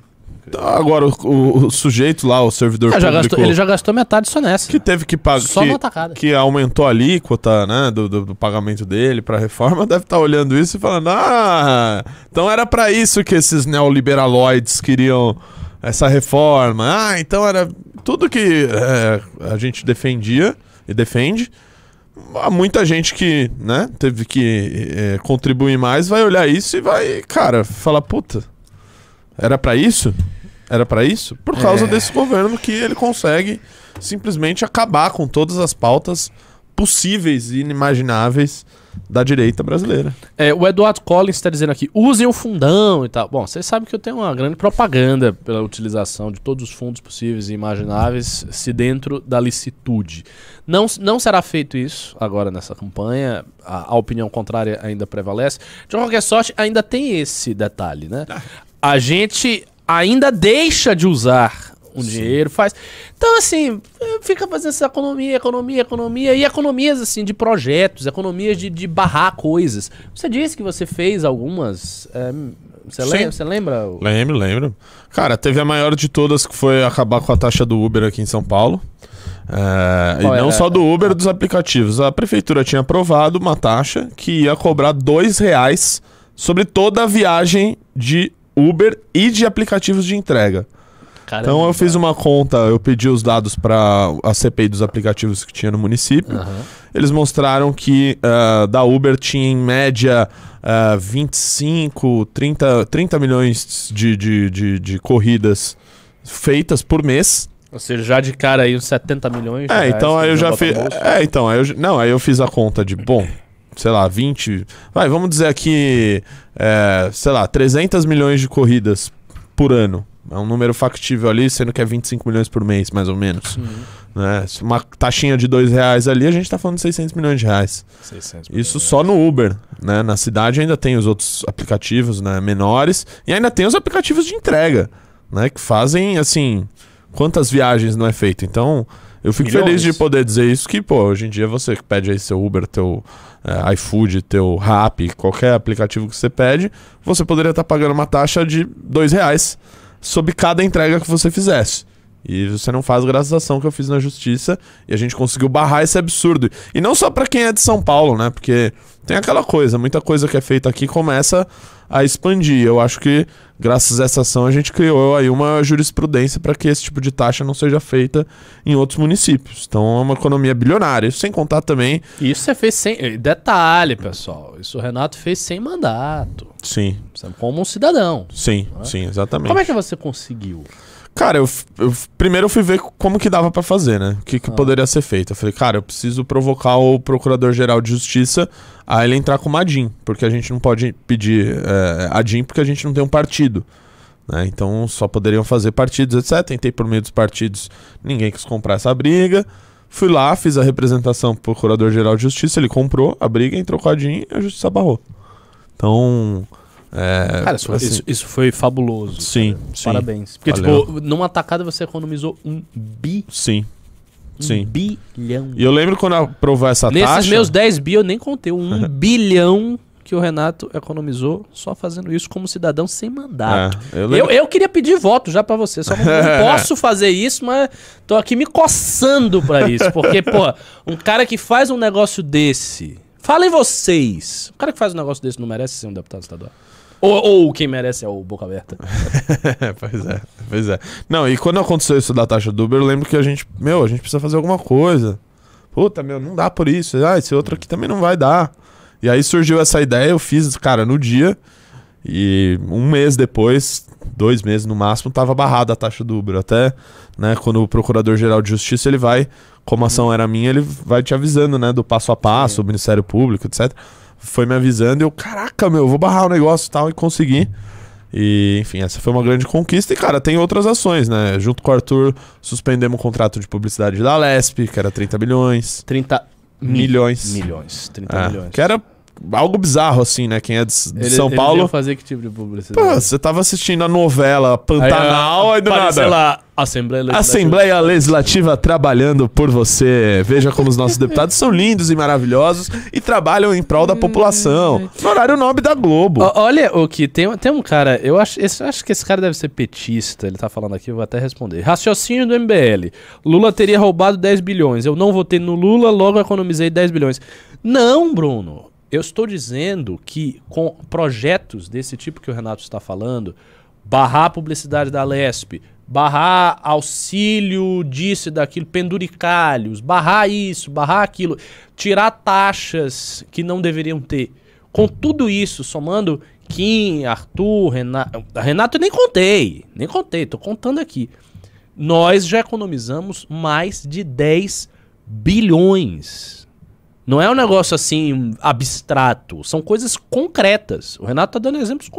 Agora, o, o- o sujeito lá, o servidor Ah, já público, gastou- ele já gastou metade só nessa. que teve que pagar. Só que, numa tacada. que aumentou a alíquota, né, do, do, do pagamento dele pra reforma, deve estar olhando isso e falando: ah, então era pra isso que esses neoliberaloides queriam essa reforma. Ah, então era tudo que é, a gente defendia e defende. Há muita gente que, né, teve que é, contribuir mais, vai olhar isso e vai, cara, falar, puta, era pra isso? Era pra isso? Por causa É. desse governo que ele consegue simplesmente acabar com todas as pautas possíveis e inimagináveis da direita brasileira. É, o Eduardo Collins está dizendo aqui, usem o fundão e tal. Bom, vocês sabem que eu tenho uma grande propaganda pela utilização de todos os fundos possíveis e imagináveis, se dentro da licitude. Não, não será feito isso agora nessa campanha, a, a opinião contrária ainda prevalece. De qualquer sorte, ainda tem esse detalhe, né? A gente ainda deixa de usar um dinheiro, faz. Então, assim, fica fazendo essa economia, economia, economia, e economias, assim, de projetos, economias de, de barrar coisas. Você disse que você fez algumas. é, você, Sim. lembra, você lembra? Lembro, lembro. Cara, teve a maior de todas que foi acabar com a taxa do Uber aqui em São Paulo. É, e não só do Uber, dos aplicativos. A prefeitura tinha aprovado uma taxa que ia cobrar dois reais sobre toda a viagem de Uber e de aplicativos de entrega. Caramba. Então eu fiz uma conta, eu pedi os dados para a CPI dos aplicativos que tinha no município. Aham. Eles mostraram que ah, da Uber tinha em média ah, 25, 30, 30 milhões de, de, de, de corridas feitas por mês. Ou seja, já de cara aí uns 70 milhões. É, então que aí eu já fiz. É, então, aí eu, não, aí eu fiz a conta de, bom, sei lá, 20. Vai, vamos dizer aqui, é, sei lá, 300 milhões de corridas por ano. É um número factível ali, sendo que é 25 milhões por mês, mais ou menos. Uhum. Né? Uma taxinha de 2 reais ali, a gente tá falando de 600 milhões de reais. 600 Isso milhões. só no Uber, né? Na cidade ainda tem os outros aplicativos, né, menores, e ainda tem os aplicativos de entrega, né, que fazem assim, quantas viagens não é feito. Então, eu fico Milhões. feliz de poder dizer isso que, pô, hoje em dia você que pede aí seu Uber, teu eh, iFood, teu Rappi, qualquer aplicativo que você pede, você poderia estar pagando uma taxa de dois reais sobre cada entrega que você fizesse. E você não faz graças à ação que eu fiz na justiça e a gente conseguiu barrar esse absurdo. E não só pra quem é de São Paulo, né? Porque tem aquela coisa, muita coisa que é feita aqui começa a expandir. Eu acho que graças a essa ação a gente criou aí uma jurisprudência para que esse tipo de taxa não seja feita em outros municípios. Então é uma economia bilionária. Isso sem contar também, Isso você fez sem. Detalhe, pessoal. Isso o Renato fez sem mandato. Sim, Você- Como um cidadão. sim, sim, exatamente. Como é que você conseguiu? Cara, eu, eu primeiro eu fui ver como que dava pra fazer, né? O que, Ah. que poderia ser feito. Eu falei, cara, eu preciso provocar o Procurador-Geral de Justiça a ele entrar com uma ADIM, porque a gente não pode pedir é, ADIM porque a gente não tem um partido. Né? Então só poderiam fazer partidos, etc. Tentei por meio dos partidos, ninguém quis comprar essa briga. Fui lá, fiz a representação pro Procurador-Geral de Justiça, ele comprou a briga, entrou com a ADIM e a Justiça barrou. Então. É, Cara, isso, assim, isso- isso foi fabuloso. Sim, sim. Parabéns. Porque, Valeu. tipo, numa tacada você economizou um bi. Sim. Um Sim. bilhão. E eu lembro quando aprovou essa Nesses taxa. meus 10 bi eu nem contei. Um bilhão que o Renato economizou só fazendo isso como cidadão sem mandato. É, eu Eu, eu queria pedir voto já pra você, só não, não posso fazer isso, mas tô aqui me coçando pra isso. Porque, pô, um cara que faz um negócio desse. Falem vocês. Um cara que faz um negócio desse não merece ser um deputado estadual? Ou, ou quem merece é o Boca Aberta? pois é, pois é. Não, e quando aconteceu isso da taxa do Uber, eu lembro que a gente, meu, a gente precisa fazer alguma coisa. Puta, meu, não dá por isso. Ah, esse outro aqui também não vai dar. E aí surgiu essa ideia, eu fiz, cara, no dia. E um mês depois, dois meses no máximo, tava barrada a taxa do Uber. Até, né, quando o Procurador-Geral de Justiça, ele vai, como a ação era minha, ele vai te avisando, né, do passo a passo, o Ministério Público, etc. Foi me avisando e eu, caraca, meu, vou barrar o negócio e tal, e consegui. E, enfim, essa foi uma grande conquista. E, cara, tem outras ações, né? Junto com o Arthur, suspendemos o contrato de publicidade da Lesp, que era 30 bilhões. 30 Milhões. Milhões. 30 É, milhões. que era algo bizarro, assim, né? Quem é de, de Ele- São eles Paulo. iam fazer que tipo de publicidade? Pô, você tava assistindo a novela Pantanal, aí, do aparece nada. lá, Assembleia Legislativa. Assembleia Legislativa trabalhando por você. Veja como os nossos deputados são lindos e maravilhosos e trabalham em prol da população. No horário nobre da Globo. Ó, Olha o que tem, tem um cara, eu acho, esse- eu acho que esse cara deve ser petista, ele tá falando aqui, eu vou até responder. Raciocínio do MBL. Lula teria roubado 10 bilhões. Eu não votei no Lula, logo economizei 10 bilhões. Não, Bruno. Eu estou dizendo que com projetos desse tipo que o Renato está falando, barrar a publicidade da Lesp, barrar auxílio disso e daquilo, penduricalhos, barrar isso, barrar aquilo, tirar taxas que não deveriam ter. Com tudo isso, somando Kim, Arthur, Renato. Renato eu nem contei, nem contei, tô contando aqui. Nós já economizamos mais de 10 bilhões. Não é um negócio assim abstrato, são coisas concretas. O Renato tá dando exemplos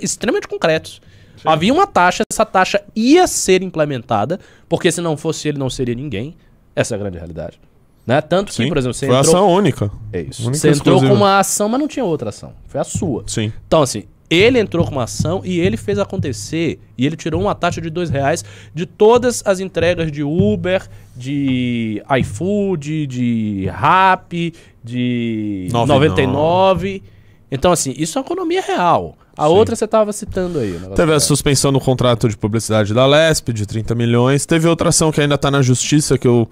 extremamente concretos. Havia uma taxa, essa taxa ia ser implementada, porque se não fosse ele, não seria ninguém. Essa é a grande realidade. Né? Tanto que, Sim, por exemplo, você foi entrou. ação única. É isso. Única Você entrou exclusiva. com uma ação, mas não tinha outra ação. Foi a sua. Sim. Então, assim, ele entrou com uma ação e ele fez acontecer. E ele tirou uma taxa de dois reais de todas as entregas de Uber, de iFood, de Rappi, de 99. 99. Então, assim, isso é uma economia real. A Sim. outra você estava citando aí. Teve a da- suspensão no contrato de publicidade da Lesp de 30 milhões. Teve outra ação que ainda tá na justiça que eu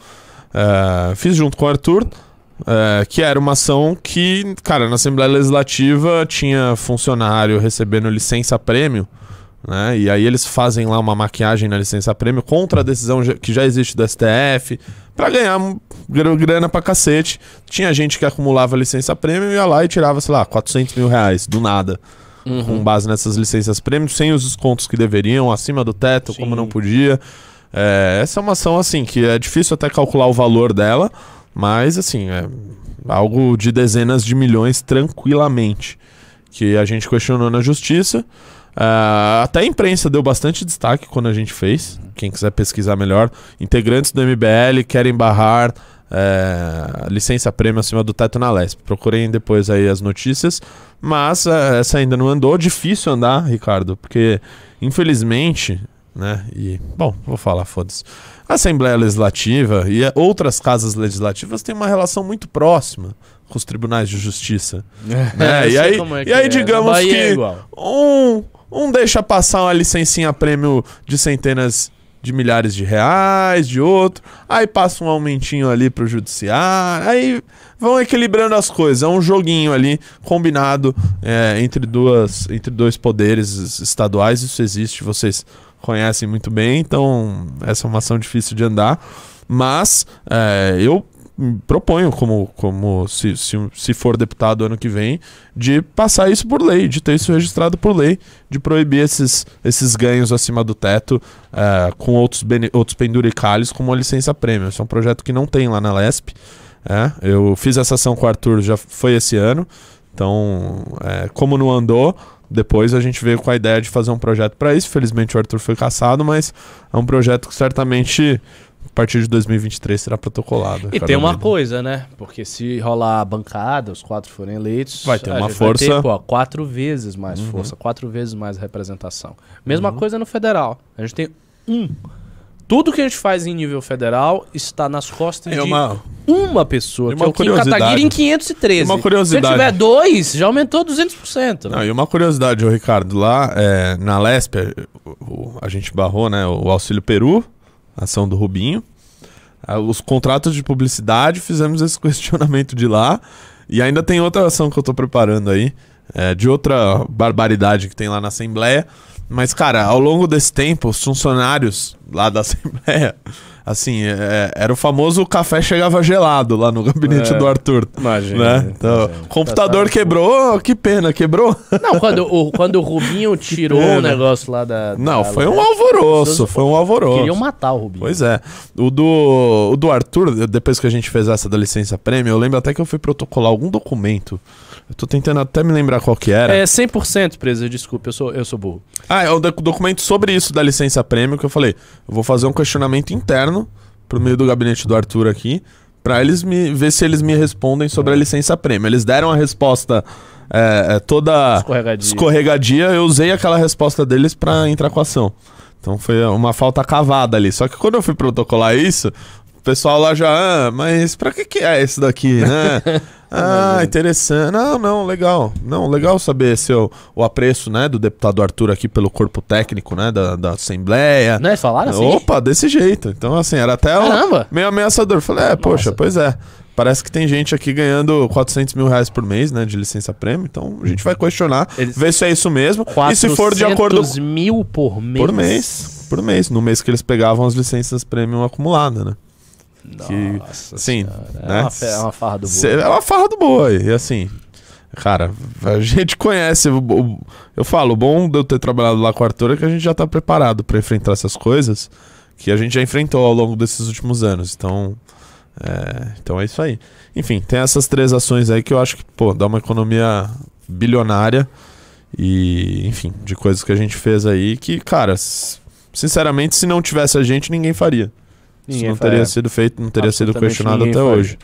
eh, fiz junto com o Arthur. Eh, que era uma ação que, cara, na Assembleia Legislativa tinha funcionário recebendo licença prêmio, né? E aí eles fazem lá uma maquiagem na licença prêmio contra a decisão que já existe do STF, pra ganhar um gr- grana pra cacete. Tinha gente que acumulava licença prêmio e ia lá e tirava, sei lá, 400 mil reais do nada com base nessas licenças prêmio, sem os descontos que deveriam, acima do teto, como Sim. não podia. É, essa é uma ação, assim, que é difícil até calcular o valor dela, mas, assim, é algo de dezenas de milhões tranquilamente, que a gente questionou na justiça. Ah, até a imprensa deu bastante destaque quando a gente fez. Quem quiser pesquisar melhor, integrantes do MBL querem barrar é, licença prêmio acima do teto na Lesp. Procurem depois aí as notícias. Mas é, essa ainda não andou. Difícil andar, Ricardo, porque infelizmente, né? E, bom, vou falar, foda-se. A Assembleia Legislativa e outras casas legislativas têm uma relação muito próxima com os tribunais de justiça. né? Eu E aí, é e aí é. digamos que é um, um deixa passar uma licencinha prêmio de centenas de milhares de reais, de outro, aí passa um aumentinho ali pro judiciário, aí vão equilibrando as coisas. É um joguinho ali combinado é, entre, duas, entre dois poderes estaduais. Isso existe, vocês conhecem muito bem, então essa é uma ação difícil de andar. Mas é, eu proponho, como, como se, se, se for deputado ano que vem, de passar isso por lei, de ter isso registrado por lei, de proibir esses, esses ganhos acima do teto é, com outros, outros penduricalhos, como a licença prêmio. Esse é um projeto que não tem lá na LESP. É, eu fiz essa ação com o Arthur, já foi esse ano. Então, é, como não andou, depois a gente veio com a ideia de fazer um projeto para isso. Felizmente o Arthur foi caçado, mas é um projeto que certamente a partir de 2023 será protocolado. E tem uma coisa, né? Porque se rolar a bancada, os quatro forem eleitos, vai ter uma força. Vai ter, pô, quatro vezes mais uhum. força, quatro vezes mais representação. Mesma uhum. coisa no federal. A gente tem um tudo que a gente faz em nível federal está nas costas é de uma, uma pessoa, que é o Kim Kataguiri em 513. Uma curiosidade. Se tiver dois, já aumentou 200%. Né? Não, e uma curiosidade, Ricardo, lá é, na Lesp, a gente barrou né, o Auxílio Peru, ação do Rubinho. Os contratos de publicidade, fizemos esse questionamento de lá. E ainda tem outra ação que eu estou preparando aí, é, de outra barbaridade que tem lá na Assembleia mas, cara, ao longo desse tempo, os funcionários lá da Assembleia, assim, é, era o famoso café chegava gelado lá no gabinete é, do Arthur. Imagina. Né? Então, imagina. computador tá quebrou, oh, que pena, quebrou. Não, quando o, quando o Rubinho tirou o negócio lá da. Não, foi um alvoroço, foi um alvoroço. Queriam matar o Rubinho. Pois é. O do, o do Arthur, depois que a gente fez essa da licença prêmio, eu lembro até que eu fui protocolar algum documento eu tô tentando até me lembrar qual que era. É 100% presa, desculpa, eu sou, eu sou burro. Ah, é o documento sobre isso da licença prêmio que eu falei. Eu vou fazer um questionamento interno pro meio do gabinete do Arthur aqui, para eles me ver se eles me respondem sobre a licença prêmio. Eles deram a resposta é, é, toda escorregadia. escorregadia, eu usei aquela resposta deles para entrar com a ação. Então foi uma falta cavada ali. Só que quando eu fui protocolar isso, o pessoal lá já, ah, mas pra que, que é esse daqui, né? ah, interessante. Não, não, legal. Não, legal saber seu, o apreço, né, do deputado Arthur aqui pelo corpo técnico, né, da, da Assembleia. Não é falaram assim? Opa, desse jeito. Então, assim, era até Caramba. meio ameaçador. Falei, é, Nossa. poxa, pois é. Parece que tem gente aqui ganhando 400 mil reais por mês, né, de licença prêmio. Então a gente vai questionar, Eles... ver se é isso mesmo. E se for de acordo. mil por mês? Por mês. Por mês. No mês que eles pegavam as licenças prêmio acumuladas, né? Que, Nossa sim, né? É, uma, é uma farra do boi. É uma farra do boi. E assim, cara, a gente conhece. Eu falo, o bom de eu ter trabalhado lá com a Arthur é que a gente já tá preparado para enfrentar essas coisas que a gente já enfrentou ao longo desses últimos anos. Então, é, então é isso aí. Enfim, tem essas três ações aí que eu acho que, pô, dá uma economia bilionária. E, enfim, de coisas que a gente fez aí que, cara, sinceramente, se não tivesse a gente, ninguém faria. Isso não teria sido feito, não teria sido questionado até hoje.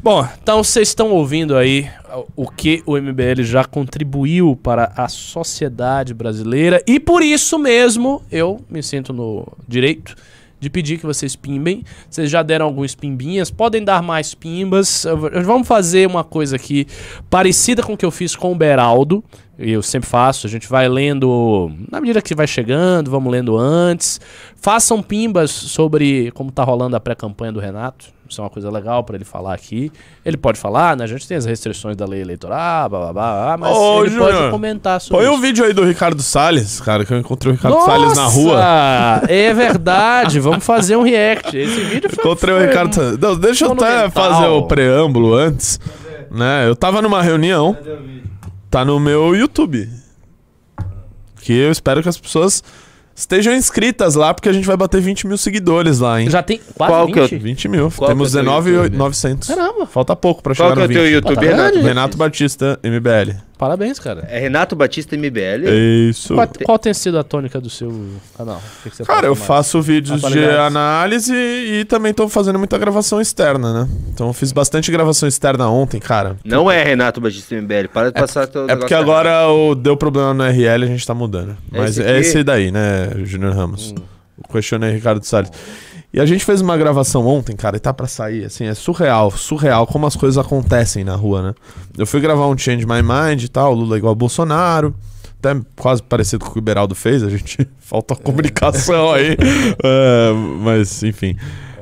Bom, então vocês estão ouvindo aí o que o MBL já contribuiu para a sociedade brasileira e por isso mesmo eu me sinto no direito de pedir que vocês pimbem. Vocês já deram alguns pimbinhas, podem dar mais pimbas. Vamos fazer uma coisa aqui parecida com o que eu fiz com o Beraldo. Eu sempre faço, a gente vai lendo na medida que vai chegando, vamos lendo antes. Façam pimbas sobre como tá rolando a pré-campanha do Renato. Isso é uma coisa legal para ele falar aqui. Ele pode falar, né? A gente tem as restrições da lei eleitoral, blá, blá, blá, mas Ô, ele Junior, pode comentar sobre Põe o um vídeo aí do Ricardo Salles, cara, que eu encontrei o Ricardo Nossa, Salles na rua. É verdade, vamos fazer um react. Esse vídeo foi. Encontrei foi o Ricardo Salles. Não, deixa eu até fazer o preâmbulo antes. Né? Eu tava numa reunião. Tá no meu YouTube. Que eu espero que as pessoas estejam inscritas lá, porque a gente vai bater 20 mil seguidores lá, hein? Já tem quase Qual 20? Que eu... 20 mil. Qual Temos é 19,900. Caramba. Falta pouco pra chegar Qual no que é o teu YouTube, tá Renato? Renato Batista, MBL. Parabéns, cara. É Renato Batista MBL? Isso. Qual, qual tem sido a tônica do seu canal? Que que cara, eu mais? faço vídeos de análise e também tô fazendo muita gravação externa, né? Então eu fiz bastante gravação externa ontem, cara. Não é Renato Batista MBL, para de é, passar todo É porque agora o, deu problema no RL a gente tá mudando. Mas esse é esse daí, né, Junior Ramos. Hum. O questionei Ricardo Salles. E a gente fez uma gravação ontem, cara, e tá pra sair, assim, é surreal, surreal como as coisas acontecem na rua, né? Eu fui gravar um Change My Mind e tal, Lula igual Bolsonaro, até quase parecido com o que o Beraldo fez, a gente falta comunicação aí, é, mas enfim.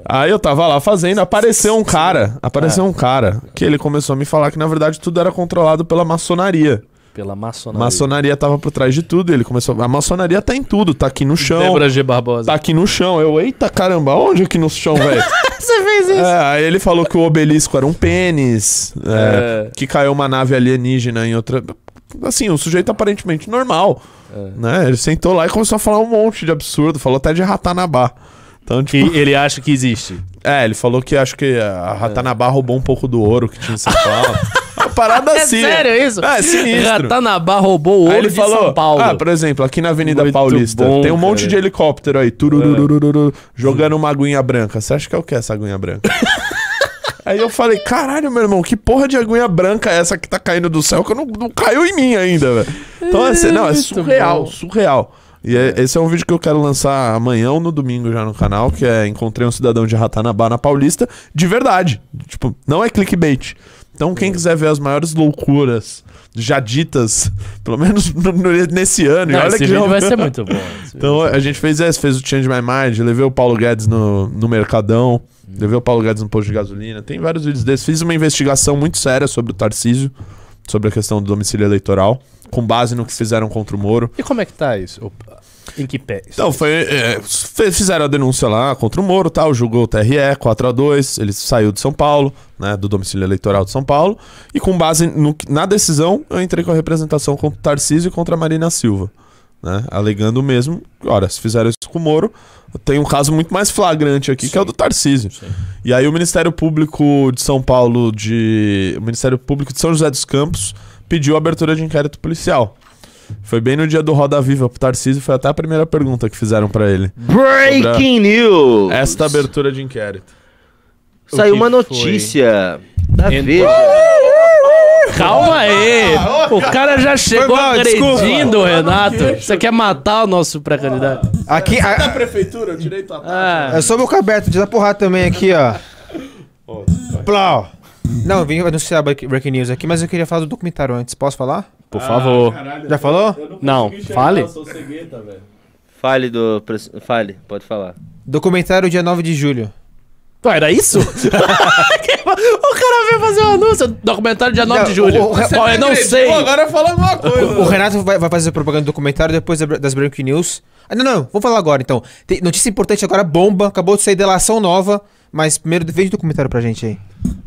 Aí eu tava lá fazendo, apareceu um cara, apareceu um cara, que ele começou a me falar que na verdade tudo era controlado pela maçonaria pela maçonaria. Maçonaria tava por trás de tudo. Ele começou. A maçonaria tá em tudo, tá aqui no chão. Débora G. Barbosa. Tá aqui no chão. Eu, eita caramba, onde aqui no chão, velho? Você fez isso. É, aí ele falou que o obelisco era um pênis, é, É. que caiu uma nave alienígena em outra. Assim, um sujeito aparentemente normal. Né? Ele sentou lá e começou a falar um monte de absurdo, falou até de Ratanabá. Então, Que tipo, ele acha que existe. é, ele falou que acho que a Ratanabá roubou um pouco do ouro que tinha em São Paulo. Uma parada É assim. sério isso? É, sinistro. Ratanabá roubou o Aí ouro ele de falou, São Paulo. ah, por exemplo, aqui na Avenida Muito Paulista, bom, tem um monte cara. de helicóptero aí, turururururu, jogando uma aguinha branca. Você acha que é o que essa aguinha branca? aí eu falei, caralho, meu irmão, que porra de aguinha branca é essa que tá caindo do céu que não, não caiu em mim ainda, velho? Então, assim, não, é surreal, bom. surreal. E é- esse é um vídeo que eu quero lançar amanhã ou no domingo já no canal, que é Encontrei um cidadão de Ratanabá na Paulista, de verdade. Tipo, não é clickbait. Então, quem quiser ver as maiores loucuras já ditas, pelo menos no- no- nesse ano, e Não, olha esse que vídeo já- vai ser muito bom. Então, a gente fez esse, fez o Change My Mind, levei o Paulo Guedes no, no Mercadão, levei o Paulo Guedes no posto de gasolina. Tem vários vídeos desses. Fiz uma investigação muito séria sobre o Tarcísio, sobre a questão do domicílio eleitoral, com base no que fizeram contra o Moro. E como é que tá isso? O- Em que pé? Então, foi, é, fizeram a denúncia lá contra o Moro, tal, julgou o TRE 4 a 2 ele saiu de São Paulo, né, do domicílio eleitoral de São Paulo, e com base no na decisão, eu entrei com a representação contra o Tarcísio e contra a Marina Silva, né, alegando mesmo, olha, se fizeram isso com o Moro, tem um caso muito mais flagrante aqui, que é o do Tarcísio. E aí o Ministério Público de São Paulo, de o Ministério Público de São José dos Campos, pediu a abertura de inquérito policial. Foi bem no dia do Roda Viva pro Tarcísio, foi até a primeira pergunta que fizeram pra ele. Breaking News! Esta abertura de inquérito. Saiu uma foi? notícia da Ent- Veja. Calma aí! O cara já chegou mal, agredindo o Renato. Você quer matar o nosso pré-candidato? Aqui, a, prefeitura, eu tirei tua Ah, é só boca aberta, de dar porrada também aqui, ó. Plau. Não, eu vim anunciar break- breaking news aqui, mas eu queria falar do documentário antes. Posso falar? por favor. Já falou? Não, fale. Fale do. Fale, pode falar. Documentário dia 9 de julho. Era isso? o cara veio fazer um anúncio. Documentário dia 9 de julho. o- o- não sei. Agora fala alguma coisa. O Renato vai, vai fazer propaganda do documentário depois da- das breaking news. Ah, não, não, vamos falar agora então. Tem notícia importante agora, bomba. Acabou de sair delação nova. Mas primeiro, veja o documentário pra gente aí.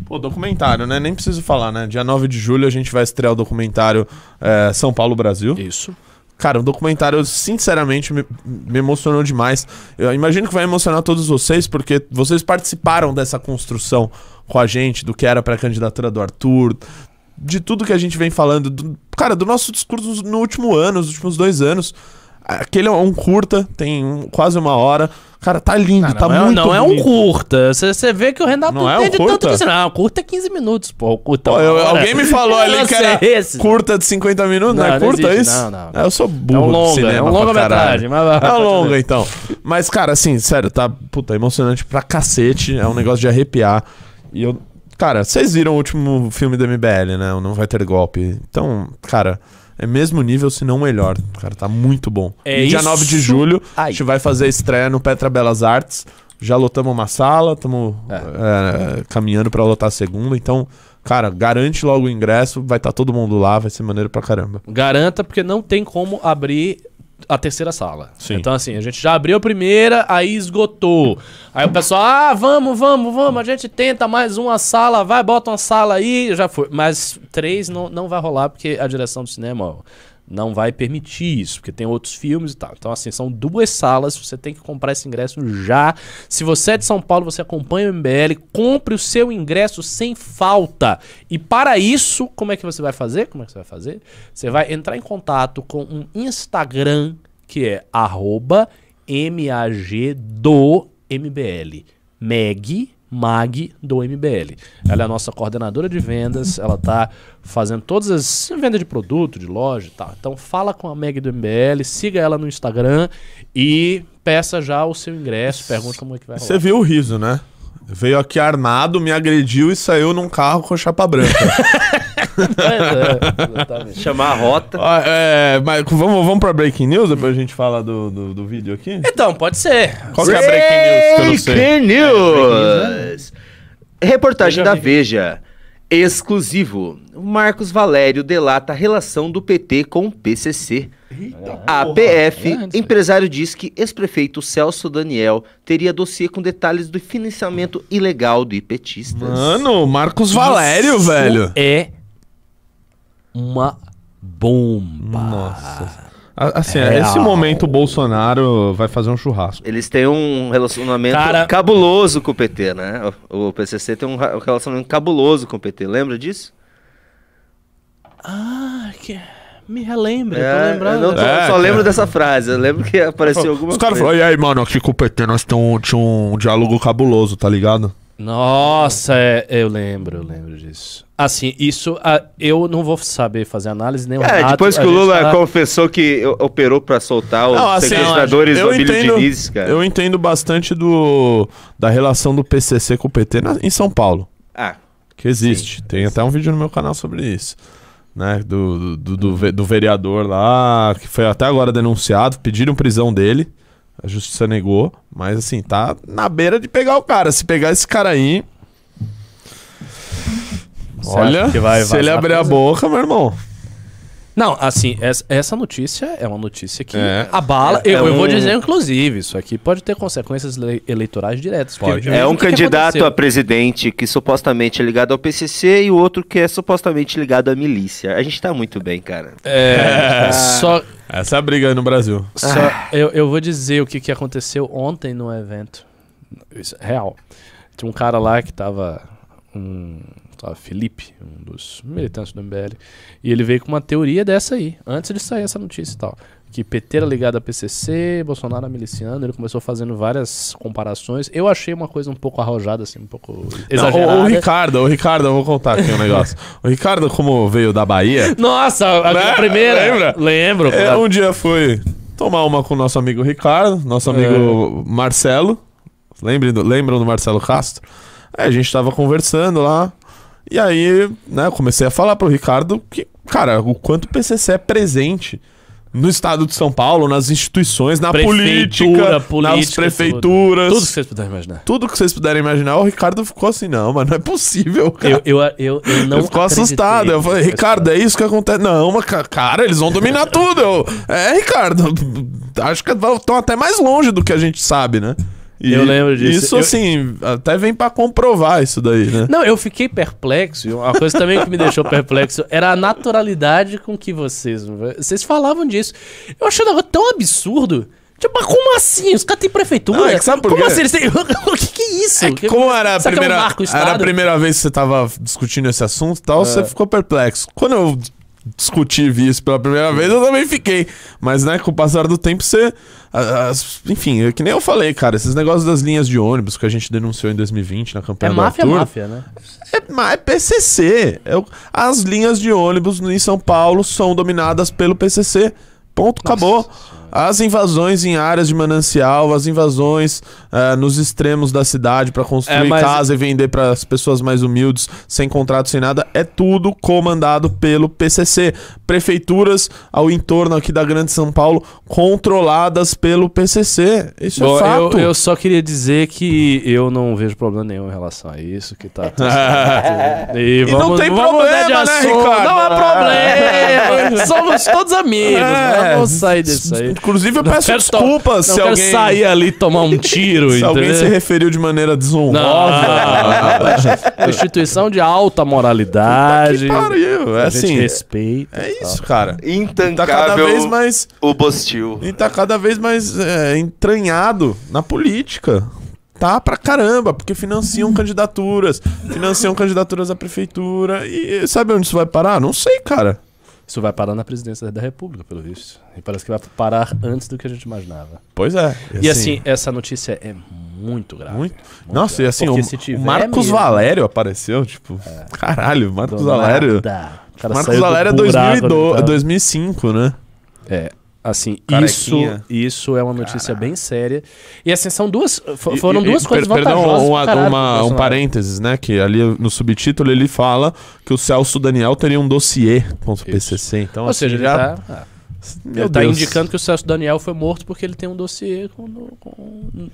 Pô, documentário, né? Nem preciso falar, né? Dia 9 de julho a gente vai estrear o documentário é, São Paulo Brasil. Isso. Cara, o documentário, sinceramente, me, me emocionou demais. Eu imagino que vai emocionar todos vocês, porque vocês participaram dessa construção com a gente, do que era pra candidatura do Arthur, de tudo que a gente vem falando. do- cara, do nosso discurso no último ano, nos últimos dois anos. Aquele é um curta, tem quase uma hora. Cara, tá lindo, tá não, é, muito não é um bonito. curta. Você vê que o Renato Não é um entende curta? tanto disso. Não, curta é 15 minutos, pô. Curta é Pô, eu- alguém me falou ali que era é esse? curta de 50 minutos, não, Não, é curta existe, isso? não, não. É, eu sou burro É um longa, cinema é um longa-metragem, mas- É um longa, então. Mas, cara, assim, sério, tá puta, emocionante pra cacete. É um negócio de arrepiar. E eu... Cara, vocês viram o último filme do MBL, né? O Não Vai Ter Golpe. Então, cara... É mesmo nível, se não melhor. Cara, tá muito bom. É dia isso 9 de julho, a aí. gente vai fazer a estreia no Petra Belas Artes. Já lotamos uma sala, estamos caminhando pra lotar a segunda. Então, cara, garante logo o ingresso. Vai estar todo mundo lá, vai ser maneiro pra caramba. Garanta, porque não tem como abrir a terceira sala. Sim. Então, assim, a gente já abriu a primeira, aí esgotou. Aí o pessoal, ah, vamos, vamos, vamos, a gente tenta mais uma sala, vai, bota uma sala aí, já foi. Mas três não, não vai rolar, porque a direção do cinema ó, não vai permitir isso, porque tem outros filmes e tal. Então, assim, são duas salas, você tem que comprar esse ingresso já. Se você é de São Paulo, você acompanha o MBL, compre o seu ingresso sem falta. E para isso, como é que você vai fazer? Como é que você vai fazer? Você vai entrar em contato com um Instagram que é arroba MAG do MBL. Mag do MBL. Ela é a nossa coordenadora de vendas, ela tá fazendo todas as vendas de produto, de loja e tal. Então fala com a Meg do MBL, siga ela no Instagram e peça já o seu ingresso, pergunte como é que vai rolar. Você viu o riso, né? Veio aqui armado, me agrediu e saiu num carro com chapa branca. É, exatamente. Chamar a rota. Ah, é, mas vamos, vamos pra Breaking News, depois a gente fala do, do, do vídeo aqui? Então, pode ser. Qual que é a Breaking News que eu não sei? Breaking News. Reportagem da Veja. Exclusivo. Marcos Valério delata a relação do PT com o PCC. A PF, isso aí. empresário diz que ex-prefeito Celso Daniel teria dossiê com detalhes do financiamento ilegal de petistas. Mano, Marcos Valério, velho. É uma bomba. Nossa. A- Assim, Real. esse momento o Bolsonaro vai fazer um churrasco. Eles têm um relacionamento Cara- cabuloso com o PT, né? O, PCC tem um relacionamento cabuloso com o PT. Lembra disso? Ah, que... me relembre, É, tô eu lembrando. não tô- É, só lembro dessa frase. Eu lembro que apareceu alguma Os caras coisa. falaram, e aí, mano, aqui com o PT nós tem um, um diálogo cabuloso, tá ligado? Nossa, é, eu lembro, eu lembro disso. Assim, isso ah, eu não vou saber fazer análise nem o É, depois que o Lula tá- confessou que operou pra soltar os Não, assim, sequestradores eu do Abílio entendo- Diniz, cara. Eu entendo bastante do, da relação do PCC com o PT na- em São Paulo. Ah, Que existe. Tem até um vídeo no meu canal sobre isso. Né? Do, do, do, ve- do vereador lá, que foi até agora denunciado, pediram prisão dele. A justiça negou. Mas assim, tá na beira de pegar o cara. Se pegar esse cara aí. Você olha, acha que vai se ele abrir a boca, meu irmão. Não, assim, essa, essa notícia é uma notícia que É. abala. É- eu, é eu vou um- dizer, inclusive, isso aqui pode ter consequências le- eleitorais diretas. porque Pode. eu é um o que que candidato aconteceu. a presidente que supostamente é ligado ao PCC e o outro que é supostamente ligado à milícia. A gente tá muito bem, cara. É, só, Essa é a briga aí no Brasil. só eu, eu vou dizer o que, que aconteceu ontem no evento. Isso é real. Tinha um cara lá que tava. Um, tava Felipe, um dos militantes do MBL. E ele veio com uma teoria dessa aí, antes de sair essa notícia e tal. Que PT era ligado a PCC, Bolsonaro era miliciano. Ele começou fazendo várias comparações. Eu achei uma coisa um pouco arrojada, assim, um pouco Não, exagerada. o, o Ricardo, o Ricardo, eu vou contar aqui um negócio. o Ricardo, como veio da Bahia, Nossa, a, Né? a primeira. Lembra? Lembro. É, um dia fui tomar uma com o nosso amigo Ricardo, nosso amigo Marcelo. Lembrem do, lembram do Marcelo Castro? Aí a gente tava conversando lá. E aí, né, eu comecei a falar pro Ricardo que, cara, o quanto o PCC é presente no estado de São Paulo, nas instituições, na política, política, nas prefeituras. Tudo que vocês puderem imaginar. Tudo que vocês puderem imaginar, o Ricardo ficou assim, não, mas não é possível, cara. Eu, eu, eu, eu não Ele ficou assustado. Eu falei, Ricardo, é isso que acontece. Não, mas ca- cara, eles vão dominar tudo. Eu, é, Ricardo, acho que estão até mais longe do que a gente sabe, né? E Eu lembro disso. Isso, Eu- assim, até vem pra comprovar isso daí, né? Não, eu fiquei perplexo. Uma coisa também que me deixou perplexo era a naturalidade com que vocês. Vocês falavam disso. Eu achei um negócio tão absurdo. Tipo, mas como assim? Os caras têm prefeitura? Não, é como quê? assim? Eles têm... o que, que é isso? É que como era a, Será que é um primeira, era a primeira vez que você tava discutindo esse assunto e tal, É. você ficou perplexo. Quando eu discuti vi isso pela primeira vez, eu também fiquei. Mas, né, com o passar do tempo, você. as- enfim, é que nem eu falei, cara, esses negócios das linhas de ônibus que a gente denunciou em 2020 na É campanha do máfia, Arthur, máfia, né? É, é PCC. É as linhas de ônibus em São Paulo são dominadas pelo PCC. Ponto, acabou. As invasões em áreas de manancial, as invasões eh, nos extremos da cidade para construir É, mas- casa e vender para as pessoas mais humildes, sem contrato, sem nada, é tudo comandado pelo PCC. Prefeituras ao entorno aqui da Grande São Paulo controladas pelo PCC. Isso Bom, é fato. eu, eu só queria dizer que eu não vejo problema nenhum em relação a isso, que tá tudo certo. E, não tem vamos mudar de problema, né, assunto. Ricardo? Não há problema. Somos todos amigos. É. Vamos sair disso aí. Inclusive, eu Não peço desculpas não se quero alguém... sair ali tomar um tiro, Se alguém se entendeu? referiu de maneira Não, desonrosa. Instituição de alta moralidade. Que pariu. É assim. respeita. É isso, cara. Tá Intancável cada vez mais. o Bostil. E tá cada vez mais é, entranhado na política. Tá pra caramba, porque financiam candidaturas, financiam candidaturas à prefeitura. E sabe onde isso vai parar? Não sei, cara. Isso vai parar na presidência da República, pelo visto. E parece que vai parar antes do que a gente imaginava. Pois é. E assim, essa notícia é muito grave. Muito. Nossa, e assim, Porque o, se o tiver Marcos mesmo- Valério apareceu, tipo, caralho, Marcos Do Valério. nada. O cara Marcos Valério é buraco onde 2002, tava. 2005, né? É, assim, isso, Carequinha. isso é uma notícia bem séria. E assim, são duas. E- Foram e- duas coisas per- Perdão, vantajosas. uma- pro uma- um parênteses, né? Que ali no subtítulo ele fala que o Celso Daniel teria um dossiê contra o Isso. PCC. Então, Ou assim, seja, ele já... tá, ah, Meu ele tá indicando que o Celso Daniel foi morto porque ele tem um dossiê com, com o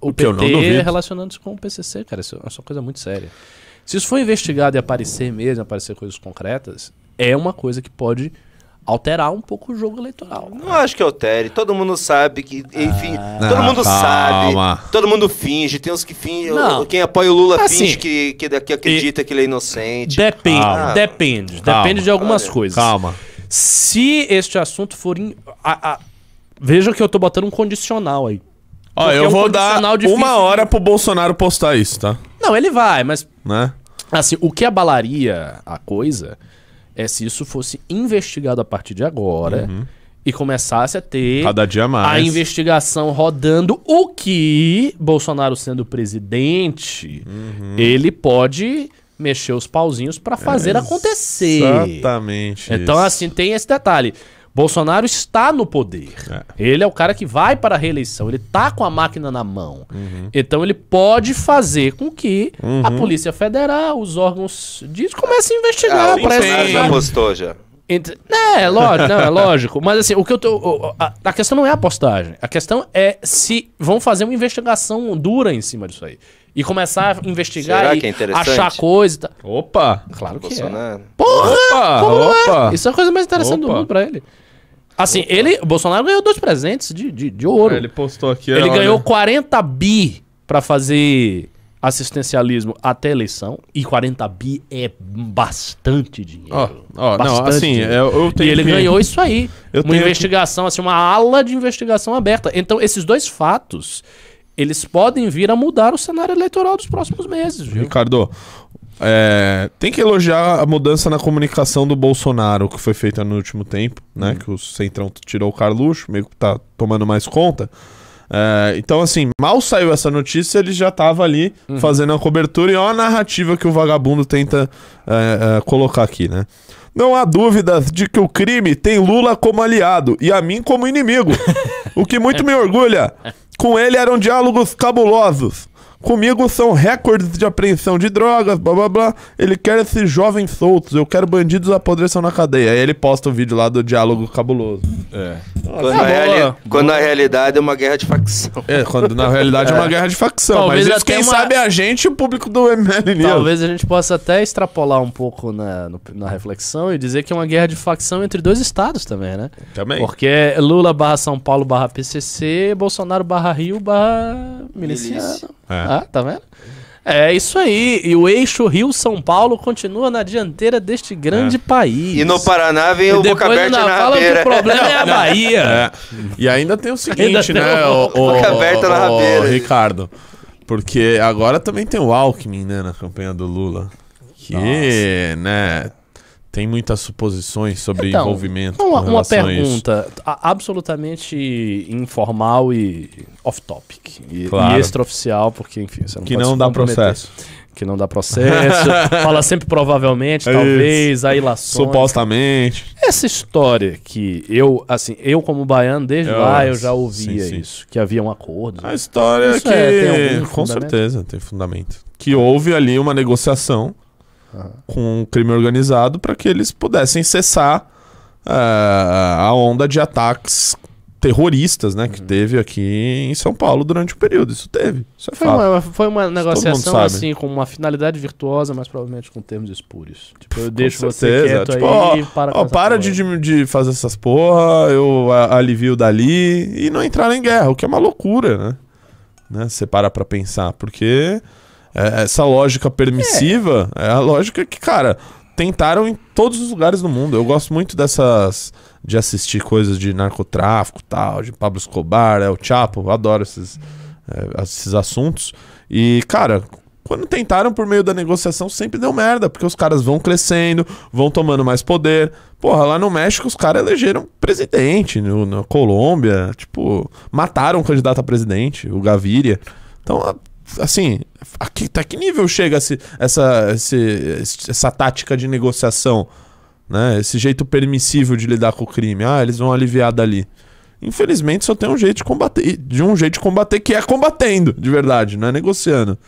O que PT relacionando-se com o PCC, cara. Isso é uma coisa muito séria. Se isso for investigado e aparecer mesmo, aparecer coisas concretas, é uma coisa que pode alterar um pouco o jogo eleitoral. Não acho que altere. Todo mundo sabe que, enfim, todo Ah, mundo calma. sabe. Todo mundo finge. Tem uns que fingem. Não. Quem apoia o Lula Assim, finge que, que, que acredita que ele é inocente. Depende, Calma. depende. Calma. Depende de algumas Olha, coisas. Calma. Se este assunto for. In... a- a- Veja que eu tô botando um condicional aí. Ó, Porque é eu um vou dar difícil uma hora pro Bolsonaro postar isso, tá? Não, ele vai, mas Né? Assim, o que abalaria a coisa é se isso fosse investigado a partir de agora e começasse a ter Cada dia a mais. investigação rodando, o que Bolsonaro sendo presidente, ele pode mexer os pauzinhos pra fazer acontecer. Exatamente. Então, isso. assim, tem esse detalhe. Bolsonaro está no poder. É. Ele é o cara que vai para a reeleição. Ele tá com a máquina na mão. Uhum. Então ele pode fazer com que a Polícia Federal, os órgãos disso comecem a investigar. Ah, o essa- já apostou já. entre... É, é lógico, não, é lógico. Mas assim, o que eu tô. a questão não é a postagem. A questão é se vão fazer uma investigação dura em cima disso aí. E começar a investigar Será e que é interessante? achar coisa e tal. Opa! Claro que é. Bolsonaro. Porra! Opa! É? Opa! Isso é a coisa mais interessante do Opa. mundo pra ele. Assim, ele, o Bolsonaro ganhou dois presentes de, de, de ouro. Ele postou aqui. Ele olha. ganhou 40 bi pra fazer assistencialismo até a eleição. E 40 bi é bastante dinheiro. Ó, ó, não, assim, dinheiro. eu, eu E tenho ele que- ganhou isso aí. Eu uma tenho que- investigação, assim, uma ala de investigação aberta. Então, esses dois fatos, eles podem vir a mudar o cenário eleitoral dos próximos meses, viu? Ricardo, é, tem que elogiar a mudança na comunicação do Bolsonaro que foi feita no último tempo, né? Que o Centrão tirou o Carluxo, meio que tá tomando mais conta. É, então, assim, mal saiu essa notícia, ele já tava ali fazendo a cobertura e ó a narrativa que o vagabundo tenta é, é, colocar aqui, né? Não há dúvidas de que o crime tem Lula como aliado e a mim como inimigo. o que muito me orgulha. Com ele eram diálogos cabulosos. Comigo são recordes de apreensão de drogas, blá blá blá. Ele quer esses jovens soltos. Eu quero bandidos apodreçam na cadeia. Aí ele posta o vídeo lá do diálogo cabuloso. É. Quando, Ah, na, reali- quando na realidade é uma guerra de facção. É, quando na realidade é, uma guerra de facção. Talvez mas isso quem uma- sabe é a gente e o público do ML News. Talvez a gente possa até extrapolar um pouco na, no- na reflexão e dizer que é uma guerra de facção entre dois estados também, né? Também. Porque é Lula barra São Paulo barra PCC, Bolsonaro barra Rio barra miliciano. Milícia. É. Ah, tá vendo? É isso aí. E o eixo Rio-São Paulo continua na dianteira deste grande país. E no Paraná vem E o Boca Aberta ainda na fala que rabeira. o problema é a Bahia. É. E ainda tem o Ainda seguinte, tem né, o- o, boca aberta na o- o rabeira. Ricardo. Porque agora também tem o Alckmin, né, na campanha do Lula. Que, né, tem muitas suposições sobre Então, envolvimento Uma, uma pergunta absolutamente informal e off-topic. E, Claro. e extraoficial, porque, enfim, você não Que não dá processo. Que não dá processo. fala sempre provavelmente, É talvez, aí ilações. Supostamente. Essa história que eu, assim, eu como baiano, desde Eu- lá eu já ouvia sim, sim. isso. Que havia um acordo. A história Isso é que. é, tem algum com certeza, tem fundamento. Que houve ali uma negociação com o crime organizado para que eles pudessem cessar ah, a onda de ataques terroristas, né? Uhum. Que teve aqui em São Paulo durante o período. Isso teve. Isso é Foi fato. uma, foi uma negociação assim, com uma finalidade virtuosa, mas provavelmente com termos espúrios. Tipo, eu deixo Com você certeza. quieto Tipo, aí ó, e para ó, para de, de, de fazer essas porra, eu a- alivio dali e não entrar em guerra, o que é uma loucura, né? né? Você para pra pensar, porque é, essa lógica permissiva é. a lógica que, cara, tentaram em todos os lugares do mundo. Eu gosto muito dessas. de assistir coisas de narcotráfico tal, de Pablo Escobar, El Chapo, adoro esses, é, esses assuntos. E, cara. Quando tentaram por meio da negociação, sempre deu merda, porque os caras vão crescendo, vão tomando mais poder. Porra, lá no México os caras elegeram presidente, no, na Colômbia, tipo, mataram o candidato a presidente, o Gaviria. Então, assim, aqui, até que nível chega esse, essa, esse- essa tática de negociação, né? Esse jeito permissível de lidar com o crime. Ah, eles vão aliviar dali. Infelizmente só tem um jeito de combater, de um jeito de combater que é combatendo, de verdade, não é negociando.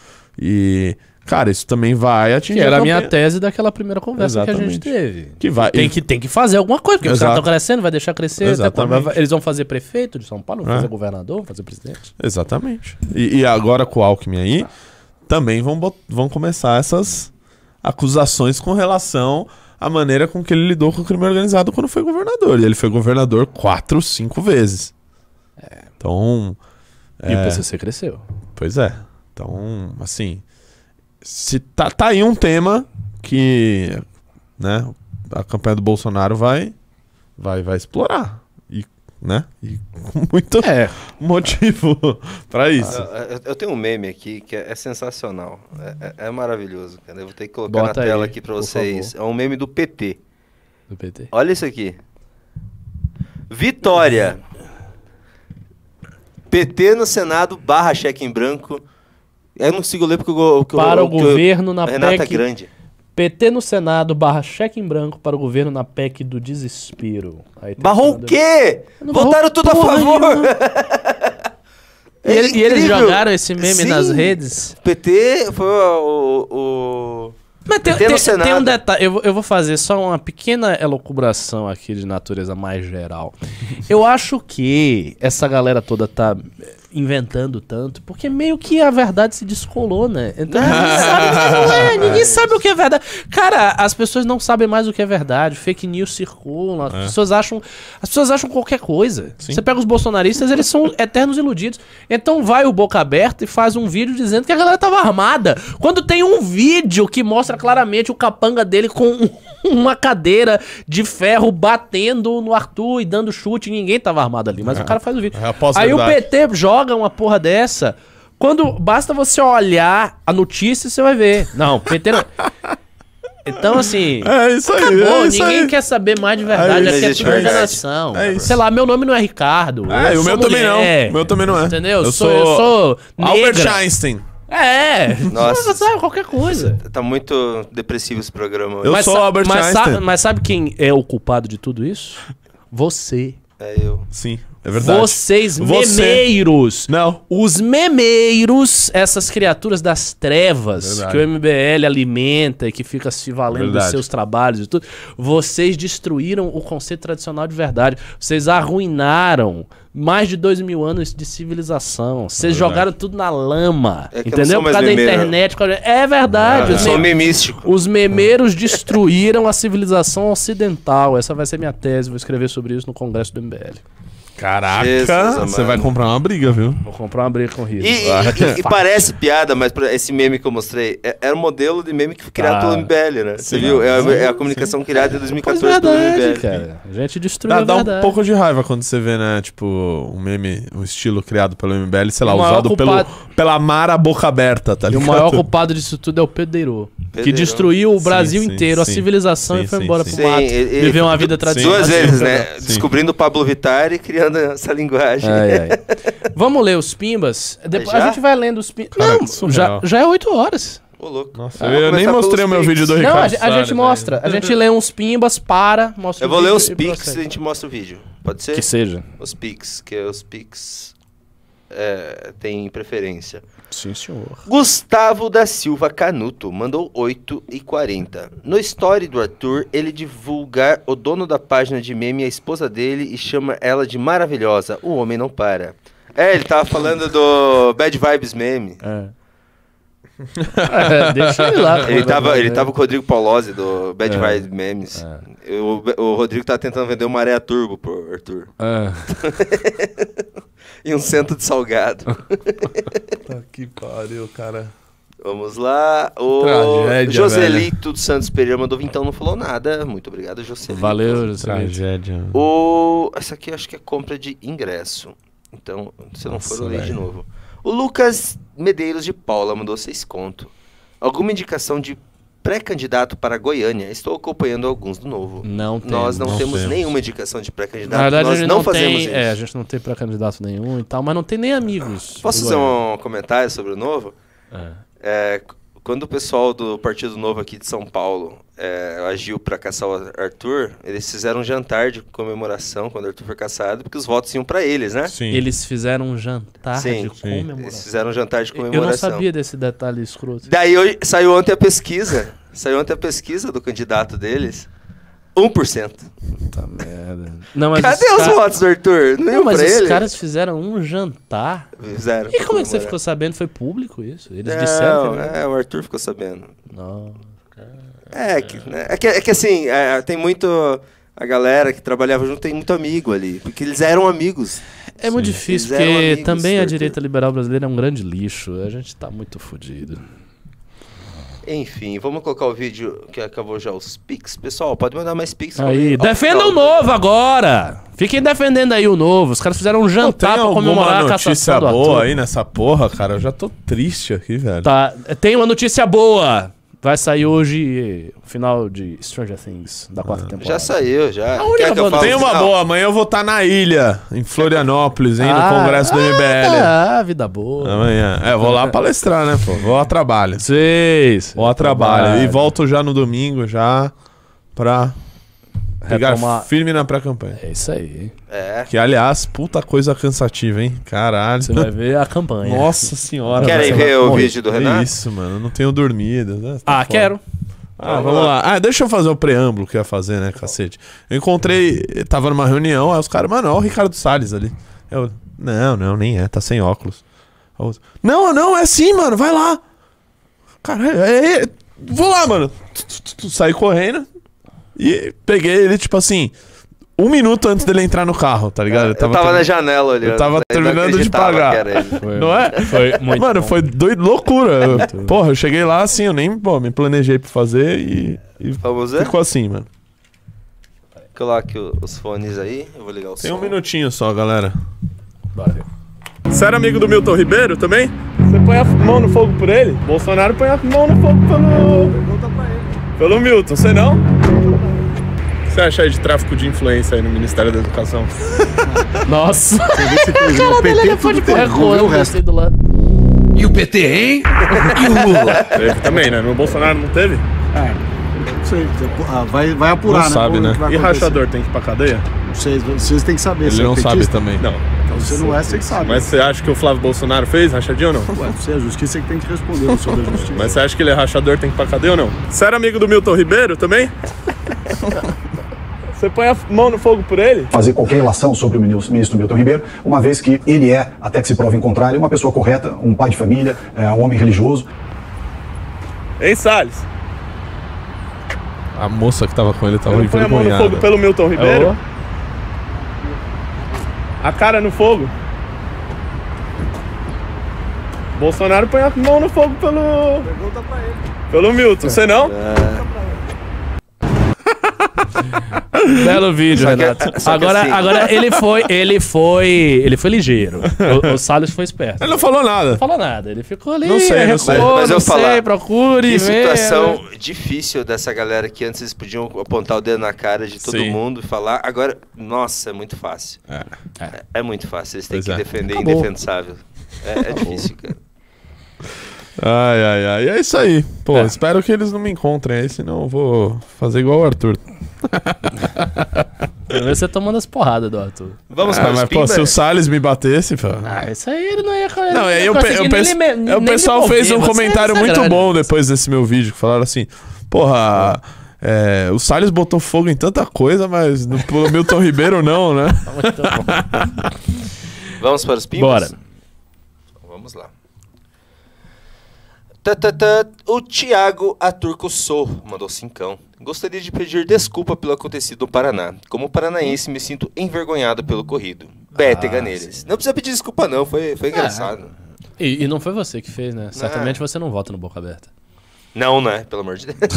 E, cara, isso também vai atingir Que era a minha tese daquela primeira conversa que a gente Exatamente. teve. que vai Tem que, tem que fazer alguma coisa, porque os Exato. caras estão crescendo, vai deixar crescer. quando? Exatamente. Vai- Eles vão fazer prefeito de São Paulo, vão É. fazer governador, vão fazer presidente. Exatamente. E, e agora com o Alckmin aí, também vão, bot- vão começar essas, acusações com relação à maneira com que ele lidou com o crime organizado quando foi governador. E ele foi governador quatro, cinco vezes. Então. E o é, PCC cresceu. Pois é. Então, assim. Se tá, tá aí um tema que. Né, a campanha do Bolsonaro vai. Vai, vai explorar. E, né? E com muito É. motivo pra isso. Eu, eu- eu tenho um meme aqui que é, é sensacional. É, é- é maravilhoso, cara. Eu vou ter que colocar Bota na tela aí, aqui pra por vocês. É um meme do PT. Do PT. Olha isso aqui. Vitória. PT no Senado barra cheque em branco. Eu não consigo ler porque o, que Para o que governo na a Renata PEC. é grande. PT no Senado barra cheque em branco para o governo na PEC do desespero. Aí Barrou o quê? Votaram tudo a favor. E, É ele- e eles jogaram esse meme nas Sim. redes. PT foi o. o- Mas tem, PT no tem- tem um detalhe, eu, vou- eu vou fazer só uma pequena elucubração aqui de natureza mais geral. Eu acho que essa galera toda tá inventando tanto, porque meio que a verdade se descolou, né? Então ninguém sabe, não é, ninguém sabe o que é verdade. Cara, as pessoas não sabem mais o que é verdade, fake news circulam, as pessoas acham, as pessoas acham qualquer coisa. Você pega os bolsonaristas, eles são eternos iludidos. Então vai o boca aberta e faz um vídeo dizendo que a galera tava armada. Quando tem um vídeo que mostra claramente o capanga dele com uma cadeira de ferro batendo no Arthur e dando chute, ninguém tava armado ali, mas o cara faz o vídeo. É Aí o. PT joga uma porra dessa. Quando basta você olhar a notícia, você vai ver. Não, PT não. Então, assim. É isso aí. Acabou, é isso ninguém aí. quer saber mais de verdade, É aqui isso. é tudo verdade. enganação. É isso. Sei lá, meu nome não é Ricardo. É, eu o meu sou também mulher, não. O meu também não é. Entendeu? Eu sou, sou eu sou Albert negra. Einstein. É. Nossa. Sabe, qualquer coisa. Tá muito depressivo esse programa. hoje. Eu mas sou sa- Albert mas Einstein. Sabe, mas sabe quem é o culpado de tudo isso? Você. É eu. Sim, é verdade. Vocês, Você. memeiros. Não. Os memeiros, essas criaturas das trevas Verdade. que o MBL alimenta e que fica se valendo dos Verdade. seus trabalhos e tudo, vocês destruíram o conceito tradicional de verdade. Vocês arruinaram mais de dois mil anos de civilização. Vocês Verdade. jogaram tudo na lama. É que eu não entendeu? Por causa da internet. causa- É verdade. Eu os sou um me- memístico. os memeiros destruíram a civilização ocidental. Essa vai ser minha tese. Vou escrever sobre isso no congresso do MBL. Caraca, Jesus você vai comprar uma briga, viu? Vou comprar uma briga com o Rio. E, e- e- e parece piada, mas esse meme que eu mostrei é- era o modelo de meme que foi criado Tá. pelo MBL, né? Você Sim. viu? É, a- Sim, é a comunicação criada em Pois 2014 pelo verdade, MBL. cara. A gente destruiu Dá, a dá um verdade. pouco de raiva quando você vê, né, tipo, um meme, um estilo criado pelo MBL, sei lá, usado pelo, culpado- pela Mara Boca Aberta, tá E o ligado? maior culpado disso tudo é o Pedreiro. Que Pedreiro. destruiu o Sim, Brasil sim, inteiro, a sim. civilização Sim, e foi sim, embora sim. pro mato. Sim, ele- ele- Viveu uma vida tradicional. Duas vezes, né? Sim. Descobrindo o Pablo Vittar e criando essa linguagem. Ai, ai. Vamos ler os pimbas? Depois, já? a gente vai lendo os pimbas. Não, já, já é 8 horas. Ô, louco. Nossa, Ah, eu, nem mostrei o meu vídeo do. Ricardo Não, a, gente- a gente mostra. A gente lê uns pimbas, para, mostra Eu o vou ler vídeo os pics e a gente mostra o vídeo. Pode ser? Que seja. Os pics, que é os pics é, tem preferência. Sim, senhor. Gustavo da Silva Canuto mandou 8 e 40. No story do Arthur, ele divulgar o dono da página de meme e a esposa dele e chama ela de maravilhosa. O homem não para. É, ele tava falando do Bad Vibes Meme. É. É, deixa ele lá. Ele tava, ele tava com o Rodrigo Paulose do Bad É. Vibes Memes. O, o Rodrigo tava tentando vender uma areia turbo pro Arthur. É. E um cento de salgado. Puta que pariu, cara. Vamos lá. O Tragédia, Joselito dos Santos Pereira mandou então não falou nada. Muito obrigado, Joselito. Valeu, Joselito. Tragédia. O... Essa aqui eu acho que é compra de ingresso. Então, se não Nossa, for, eu leio de novo. O Lucas Medeiros de Paula mandou seis conto. Alguma indicação de pré-candidato para Goiânia? Estou acompanhando alguns do novo. Não tem. Nós não, não temos temos. nenhuma indicação de Na pré-candidato. verdade, Nós a gente não, não, fazemos tem. isso. É, a gente não tem pré-candidato nenhum e tal, mas não tem nem amigos. Posso fazer Goiânia. um comentário sobre o novo? É. É, quando o pessoal do Partido Novo aqui de São Paulo é, agiu para caçar o Arthur, eles fizeram um jantar de comemoração quando o Arthur foi caçado, porque os votos iam para eles, né? Sim. Eles fizeram um jantar Sim, de Eles sim. comemoração. fizeram um jantar de Eu não comemoração. sabia desse detalhe escroto. Daí hoje- saiu ontem a pesquisa. Saiu ontem a pesquisa do candidato deles. 1%. Puta merda. Não, mas Cadê os votos do Arthur? Não, Não, mas os ele? caras fizeram um jantar. Fizeram E como é que você ficou sabendo? Foi público isso? Eles disseram Não, é, o Arthur ficou sabendo. Não. É, que, né, é, que, é que assim, é, tem muito. A galera que trabalhava junto tem muito amigo ali. Porque eles eram amigos. É muito difícil, Eles porque amigos, também a direita liberal brasileira é um grande lixo. A gente tá muito fodido. Enfim, vamos colocar o vídeo que acabou já os pics. Pessoal, pode mandar mais pics. Aí, Ó, defenda o novo agora! Fiquem defendendo aí o novo. Os caras fizeram um jantar tem pra comemorar a alguma cassação notícia do Arthur. boa aí nessa porra, cara? Eu já tô triste aqui, velho. Tá, tem uma notícia boa. Vai sair hoje o final de Stranger Things, da quarta temporada. Já saiu, já. A única Quer que eu fale Tem o uma final? boa, amanhã eu vou estar na ilha, em Florianópolis, hein, no Ah, congresso do MBL. Ah, vida boa. Amanhã. É, vou lá palestrar, né, pô? Vou a trabalho. Seis. Vou a trabalho. E volto já no domingo, já pra pegar Retomar. firme na pré-campanha. É isso aí. É. Que, aliás, puta coisa cansativa, hein? Caralho. Você vai ver a campanha. Nossa senhora. Querem ver vai o morrer. vídeo do É Renato? isso, mano. Eu não tenho dormido. né? Tá Ah, foda. quero. Ah, vamos lá. Ah, deixa eu fazer o preâmbulo que eu ia fazer, né, cacete? Eu encontrei, tava numa reunião, aí os caras, mano, olha o Ricardo Salles ali. Eu, não, não, nem é, tá sem óculos. Outro, Não, não, é sim, mano, vai lá. Caralho, é, é, vou lá, mano. Saí correndo e peguei ele, tipo assim, um minuto antes dele entrar no carro, tá ligado? Eu tava, termi- na janela olhando. Eu tava Ainda terminando de pagar. Não é? Foi muito Mano, bom. foi doido, loucura. Eu- porra, eu cheguei lá assim, eu nem, pô, me planejei pra fazer e, e Vamos ver? ficou assim, mano. Coloque os fones aí. Eu vou ligar o Tem som. um minutinho só, galera. Bora ver. Você era amigo do Milton Ribeiro também? Você põe a mão no fogo por ele? Bolsonaro põe a mão no fogo pelo. Pergunta pra ele. Pelo Milton, você não? O que você acha aí de tráfico de influência aí no Ministério da Educação? Nossa. O PT tudo tem, É vamos ver o eu resto. gostei do lado. E o PT, hein? E o Lula? Teve também, né? No Bolsonaro não teve? É, não sei, ah, vai, vai apurar, não né? sabe, né? o E rachador tem que ir pra cadeia? Vocês, vocês têm que saber. Ele você é não sabe petista? também. Não. Então, você não é, você que sabe. Mas você acha que o Flávio Bolsonaro fez rachadinha ou não? Ué, você é a justiça que tem que responder o senhor da justiça. Mas você acha que ele é rachador, tem que ir pra cadeia ou não? Você era amigo do Milton Ribeiro também? Você põe a mão no fogo por ele? fazer qualquer relação sobre o ministro Milton Ribeiro, uma vez que ele é, até que se prove em contrário, uma pessoa correta, um pai de família, é, um homem religioso. Hein, Salles? A moça que tava com ele tava Ele põe a mão no fogo pelo Milton Ribeiro? A cara no fogo? Bolsonaro põe a mão no fogo pelo. Pergunta pra ele. Pelo Milton, você não? Belo vídeo, Só que- Renato. que agora, assim- agora ele foi, ele foi, ele foi ligeiro. O, o Salles foi esperto. Ele não falou nada. Não falou nada. Ele ficou ali, Não sei, não recuou, sei. não Mas eu sei, vou falar, procure, Que situação né? difícil dessa galera que antes eles podiam apontar o dedo na cara de todo Sim. mundo e falar. Agora, nossa, é muito fácil. É. É, é muito fácil. Eles têm Pois que é. defender Acabou. indefensável. É, é difícil, cara. Ai, ai, ai. É isso aí. Pô, É. espero que eles não me encontrem aí, senão eu vou fazer igual o Arthur. Pelo menos você tomando as porradas do Arthur. Vamos Ah, para os mas, pô, se o Salles me batesse, pô. Ah, isso aí ele não ia Não, aí eu, pe- eu penso- nem é, o nem pessoal devolver, fez um é comentário muito bom depois desse meu vídeo, que falaram assim, porra, é, o Salles botou fogo em tanta coisa, mas no Milton Ribeiro não, né? Muito bom. Vamos para os pimbas? Bora. Então, Vamos lá. Tá, tá, tá. O Thiago Aturco Sou mandou cincão. Gostaria de pedir desculpa pelo acontecido no Paraná. Como paranaense, me sinto envergonhado pelo corrido. Bétega Ah, neles. Não precisa pedir desculpa, não. Foi, foi engraçado. E, e não foi você que fez, né? Certamente você não vota no Boca Aberta. Não, né? Pelo amor de Deus.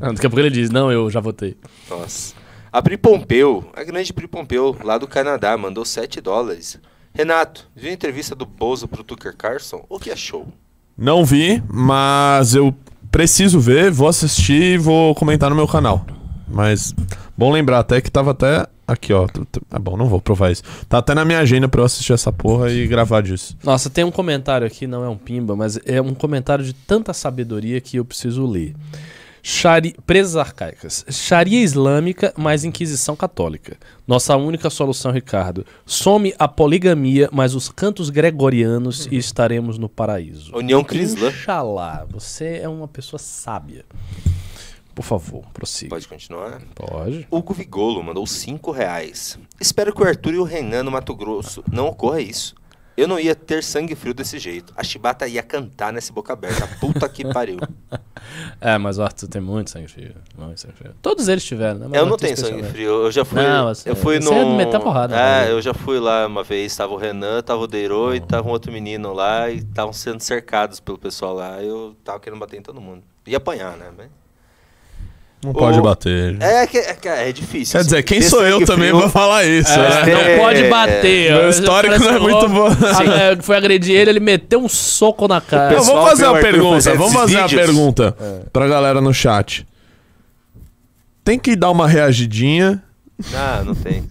Ah, Daqui a pouco ele diz, não, eu já votei. Nossa. A Pri Pompeu, a grande Pri Pompeu, lá do Canadá, mandou 7 dólares. Renato, viu a entrevista do Bozo pro Tucker Carlson? O que achou? Não vi, mas eu preciso ver, vou assistir e vou comentar no meu canal. Mas bom lembrar até que tava até aqui, ó. Ah, bom, não vou provar isso. Tá até na minha agenda pra eu assistir essa porra e gravar disso. Nossa, tem um comentário aqui, não é um pimba, mas é um comentário de tanta sabedoria que eu preciso ler. Shari... Presas arcaicas. Sharia islâmica mais Inquisição católica. Nossa única solução, Ricardo. Some a poligamia mais os cantos gregorianos e estaremos no paraíso. União Cristã. Inxalá, você é uma pessoa sábia. Por favor, prossiga. Pode continuar? Pode. Hugo Vigolo mandou 5 reais. Espero que o Arthur e o Renan no Mato Grosso não ocorra isso. Eu não ia ter sangue frio desse jeito. A chibata ia cantar nesse boca aberta. Puta que pariu. É, mas o Arthur tem muito sangue frio. Muito sangue frio. Todos eles tiveram, né? Mas Eu não tenho sangue frio. Eu já fui. Não, assim, eu fui você no. a porrada, É, né? eu já fui lá uma vez. Tava o Renan, tava o Deiro e tava um outro menino lá. E estavam sendo cercados pelo pessoal lá. Eu tava querendo bater em todo mundo. Ia apanhar, né? Mas- Não pode O- bater. É, é, que é difícil. Quer assim. dizer, quem sou eu também frio- pra falar isso, É, né? não pode bater. Meu ó. histórico não é muito bom. Ah, é, Foi agredir ele, ele meteu um soco na cara. Não, vamos fazer uma pergunta. Vamos fazer uma pergunta É. pra galera no chat. Tem que dar uma reagidinha Ah, não tem.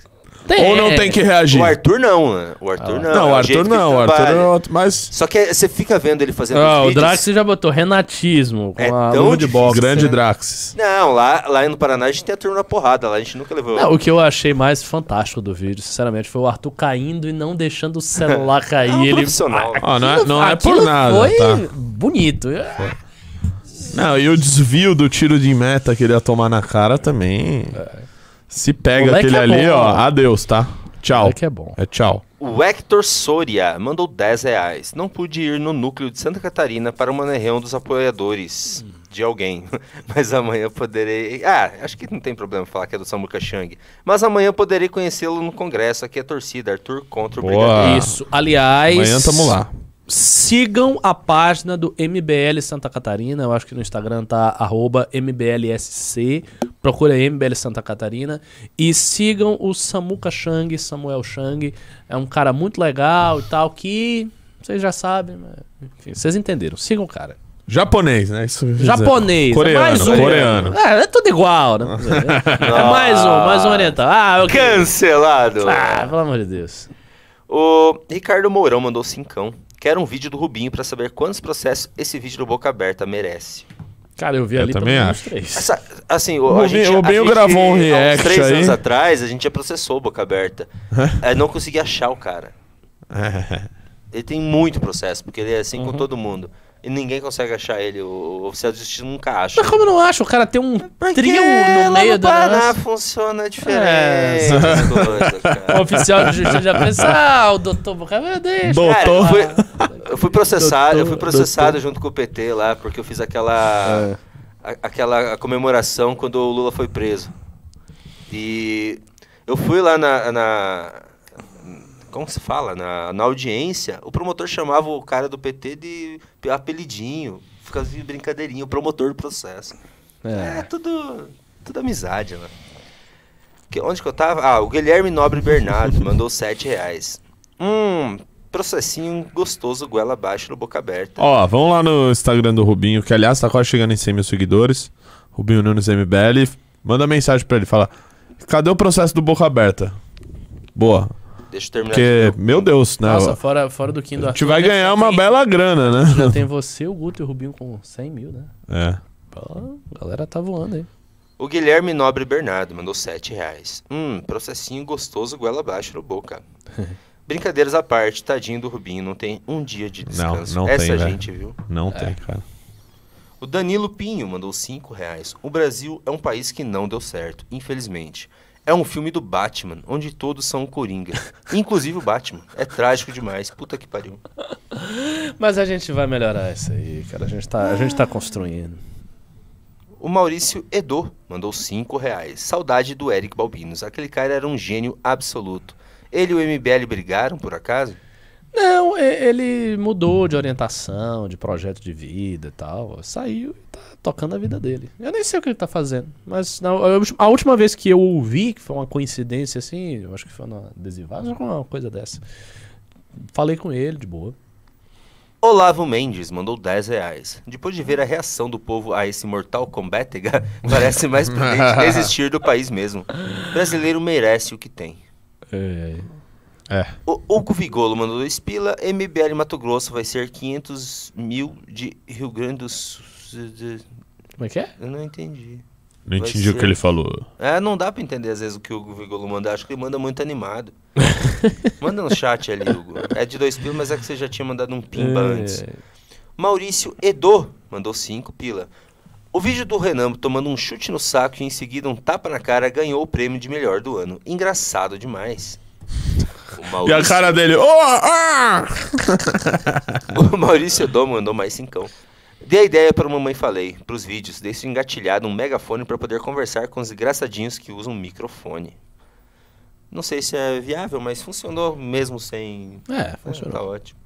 Ou não tem que reagir? O Arthur não, né? O Arthur não. Não, é o o Arthur não. O Arthur é outro. Mas Só que é- você fica vendo ele fazendo Ah, os o vídeos. Drax já botou renatismo com É a luva de boxe. grande né? Draxis. Não, lá, lá no Paraná a gente tem a turma na porrada. Lá a gente nunca levou. Não, o que eu achei mais fantástico do vídeo, sinceramente, foi o Arthur caindo e não deixando o celular cair. É um ele... profissional. Ó, não é, não é por nada, foi tá? bonito. Não, e o desvio do tiro de meta que ele ia tomar na cara também. Se pega Moleque aquele é ali, bom, ó, adeus, tá? Tchau. que é bom. É tchau. O Hector Soria mandou 10 reais. Não pude ir no núcleo de Santa Catarina para uma reunião dos apoiadores de alguém. Mas amanhã poderei. Ah, acho que não tem problema falar que é do Samuca Chang. Mas amanhã poderei conhecê-lo no congresso. Aqui é a torcida. Arthur contra o Boa. Brigadeiro. Isso. Aliás. Amanhã tamo lá. Sigam a página do MBL Santa Catarina. Eu acho que no Instagram tá arroba MBLSC. Procura aí MBL Santa Catarina. E sigam o Samuca Chang, Samuel Chang. É um cara muito legal e tal, que vocês já sabem, mas, enfim, vocês entenderam. Sigam o cara. Japonês, né? Isso. Japonês. Coreano, é mais um. coreano. É, é tudo igual, né? É mais um, mais um oriental. Ah, eu Cancelado! Ah, pelo amor de Deus. O Ricardo Mourão mandou cincão. Quero um vídeo do Rubinho para saber quantos processos esse vídeo do Boca Aberta merece. Cara, eu vi Eu ali também acho. três. Essa- assim, o, O a Rubinho- gente, o Rubinho a gente, gravou um há uns react três aí. anos atrás, a gente já processou o Boca Aberta. É, não consegui achar o cara. Ele tem muito processo, porque ele é assim Uhum. com todo mundo. E ninguém consegue achar ele. O, oficial de justiça nunca acha. Mas como não acho? O cara tem um Porque trio no meio no da. Paraná funciona diferente. É. as coisas. O oficial de justiça já pensa, ah, o doutor Boca deixa. Doutor. Cara, eu fui, eu fui processado, eu fui Doutor, processado junto com o PT lá, porque eu fiz aquela a- aquela comemoração quando o Lula foi preso. E eu fui lá na, na- como se fala, na, na audiência, o promotor chamava o cara do PT de apelidinho, ficava de brincadeirinha, o promotor do processo. É, tudo, tudo amizade, né? Que, onde que eu tava? Ah, o Guilherme Nobre Bernardo mandou 7 reais. Hum, processinho gostoso, goela abaixo no boca aberta. Ó, vamos lá no Instagram do Rubinho, que aliás tá quase chegando em 100 mil seguidores. Rubinho Nunes MBL. Manda mensagem pra ele, fala: Cadê o processo do Boca Aberta? Boa. Deixa eu terminar Porque, aqui. meu Deus, né? Nossa, fora, fora do Kim do a gente vai já ganhar tem- uma bela grana, Já né? tem você, o Guto e o Rubinho com 100 mil, né? É. Pô, a galera tá voando aí. O Guilherme Nobre Bernardo mandou 7 reais. Hum, processinho gostoso, goela abaixo no boca. Brincadeiras à parte, tadinho do Rubinho, não tem um dia de Não, descanso. não Essa tem, velho. gente, viu? Não É. tem, cara. O Danilo Pinho mandou 5 reais. O Brasil é um país que não deu certo, infelizmente. É um filme do Batman, onde todos são Coringa. Inclusive o Batman. É trágico demais. Puta que pariu. Mas a gente vai melhorar isso aí, cara. A gente tá, a gente tá construindo. O Maurício Edo mandou 5 reais. Saudade do Eric Balbinos. Aquele cara era um gênio absoluto. Ele e o MBL brigaram, por acaso? Não, ele mudou de orientação, de projeto de vida e tal. Saiu e tá tocando a vida dele. Eu nem sei o que ele tá fazendo. Mas na- a, última vez que eu ouvi, que foi uma coincidência assim, eu acho que foi na adesivagem, alguma coisa dessa. Falei com ele, de boa. Olavo Mendes mandou 10 reais. Depois de ver a reação do povo a esse Mortal Kombat, parece mais prudente desistir do país mesmo. Brasileiro merece o que tem. É. É. O Hugo Vigolo mandou 2 pila. MBL Mato Grosso vai ser 500 mil de Rio Grande do Sul. Como é que é? Eu não entendi. Não Vai entendi o ser- que ele falou. É, não dá pra entender às vezes o que o Hugo Vigolo manda. Acho que ele manda muito animado. manda no chat ali, Hugo. É de 2 pila, mas é que você já tinha mandado um pimba É. antes. Maurício Edo mandou 5 pila. O vídeo do Renan tomando um chute no saco e em seguida um tapa na cara ganhou o prêmio de melhor do ano. Engraçado demais. O E a Maurício, cara dele, oh, ah! o Maurício Dom mandou mais cincão. Dei a ideia para mamãe falei, pros vídeos, deixe engatilhado um megafone para poder conversar com os engraçadinhos que usam microfone. Não sei se é viável, mas funcionou mesmo sem. É, funcionou. Tá ótimo.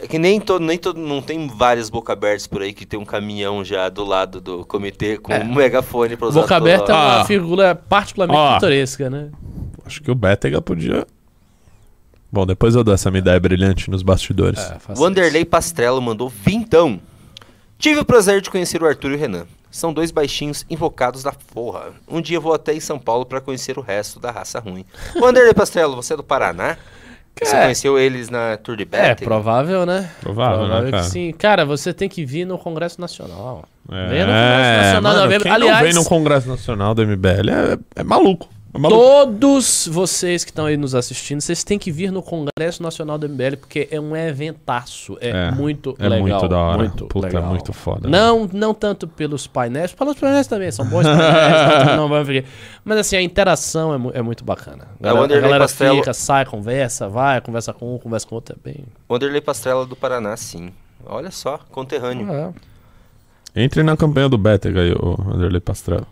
É que nem todo, nem todo, não tem várias boca abertas por aí que tem um caminhão já do lado do comitê com É. um megafone para usar. Boca aberta é uma Ah. figura particularmente pitoresca, né? Acho que o Bétega podia. Bom, depois eu dou essa minha ideia brilhante nos bastidores. É, faça Wanderlei Pastrello mandou vintão. Tive o prazer de conhecer o Arthur e o Renan. São dois baixinhos invocados da porra. Um dia vou até em São Paulo pra conhecer o resto da raça ruim. Wanderlei Pastrello, você é do Paraná? Você É. conheceu eles na Tour de É, Betting? provável, né? Provável, né, que cara? sim. Cara, você tem que vir no Congresso Nacional. É, Vem no Congresso Nacional mano, quem Aliás, não vem no Congresso Nacional do MBL é, é maluco. É todos vocês que estão aí nos assistindo, vocês têm que vir no Congresso Nacional do MBL, porque é um eventaço. É, É, muito é legal. muito da hora. Muito Puta, legal. muito foda. Não, não tanto pelos painéis, pelos painéis também, são bons painéis, não, não vamos ver. Mas assim, a interação é, mu- é muito bacana. A É, o galera, a Wanderlei galera Pastrello- fica, sai, conversa, vai, conversa com um, conversa com outro, é bem... Wanderlei Pastrello do Paraná, sim. Olha só, conterrâneo. É. Entre na campanha do Bétega aí, o Anderley Pastrello.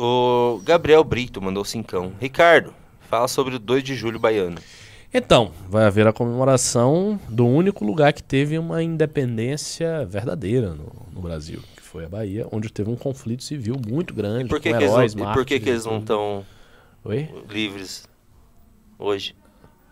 O Gabriel Brito mandou cincão. Ricardo, fala sobre o 2 de julho baiano. Então, vai haver a comemoração do único lugar que teve uma independência verdadeira no, no Brasil, que foi a Bahia, onde teve um conflito civil muito grande, Por que, que eles, heróis, não, e por que, que eles e não estão livres hoje?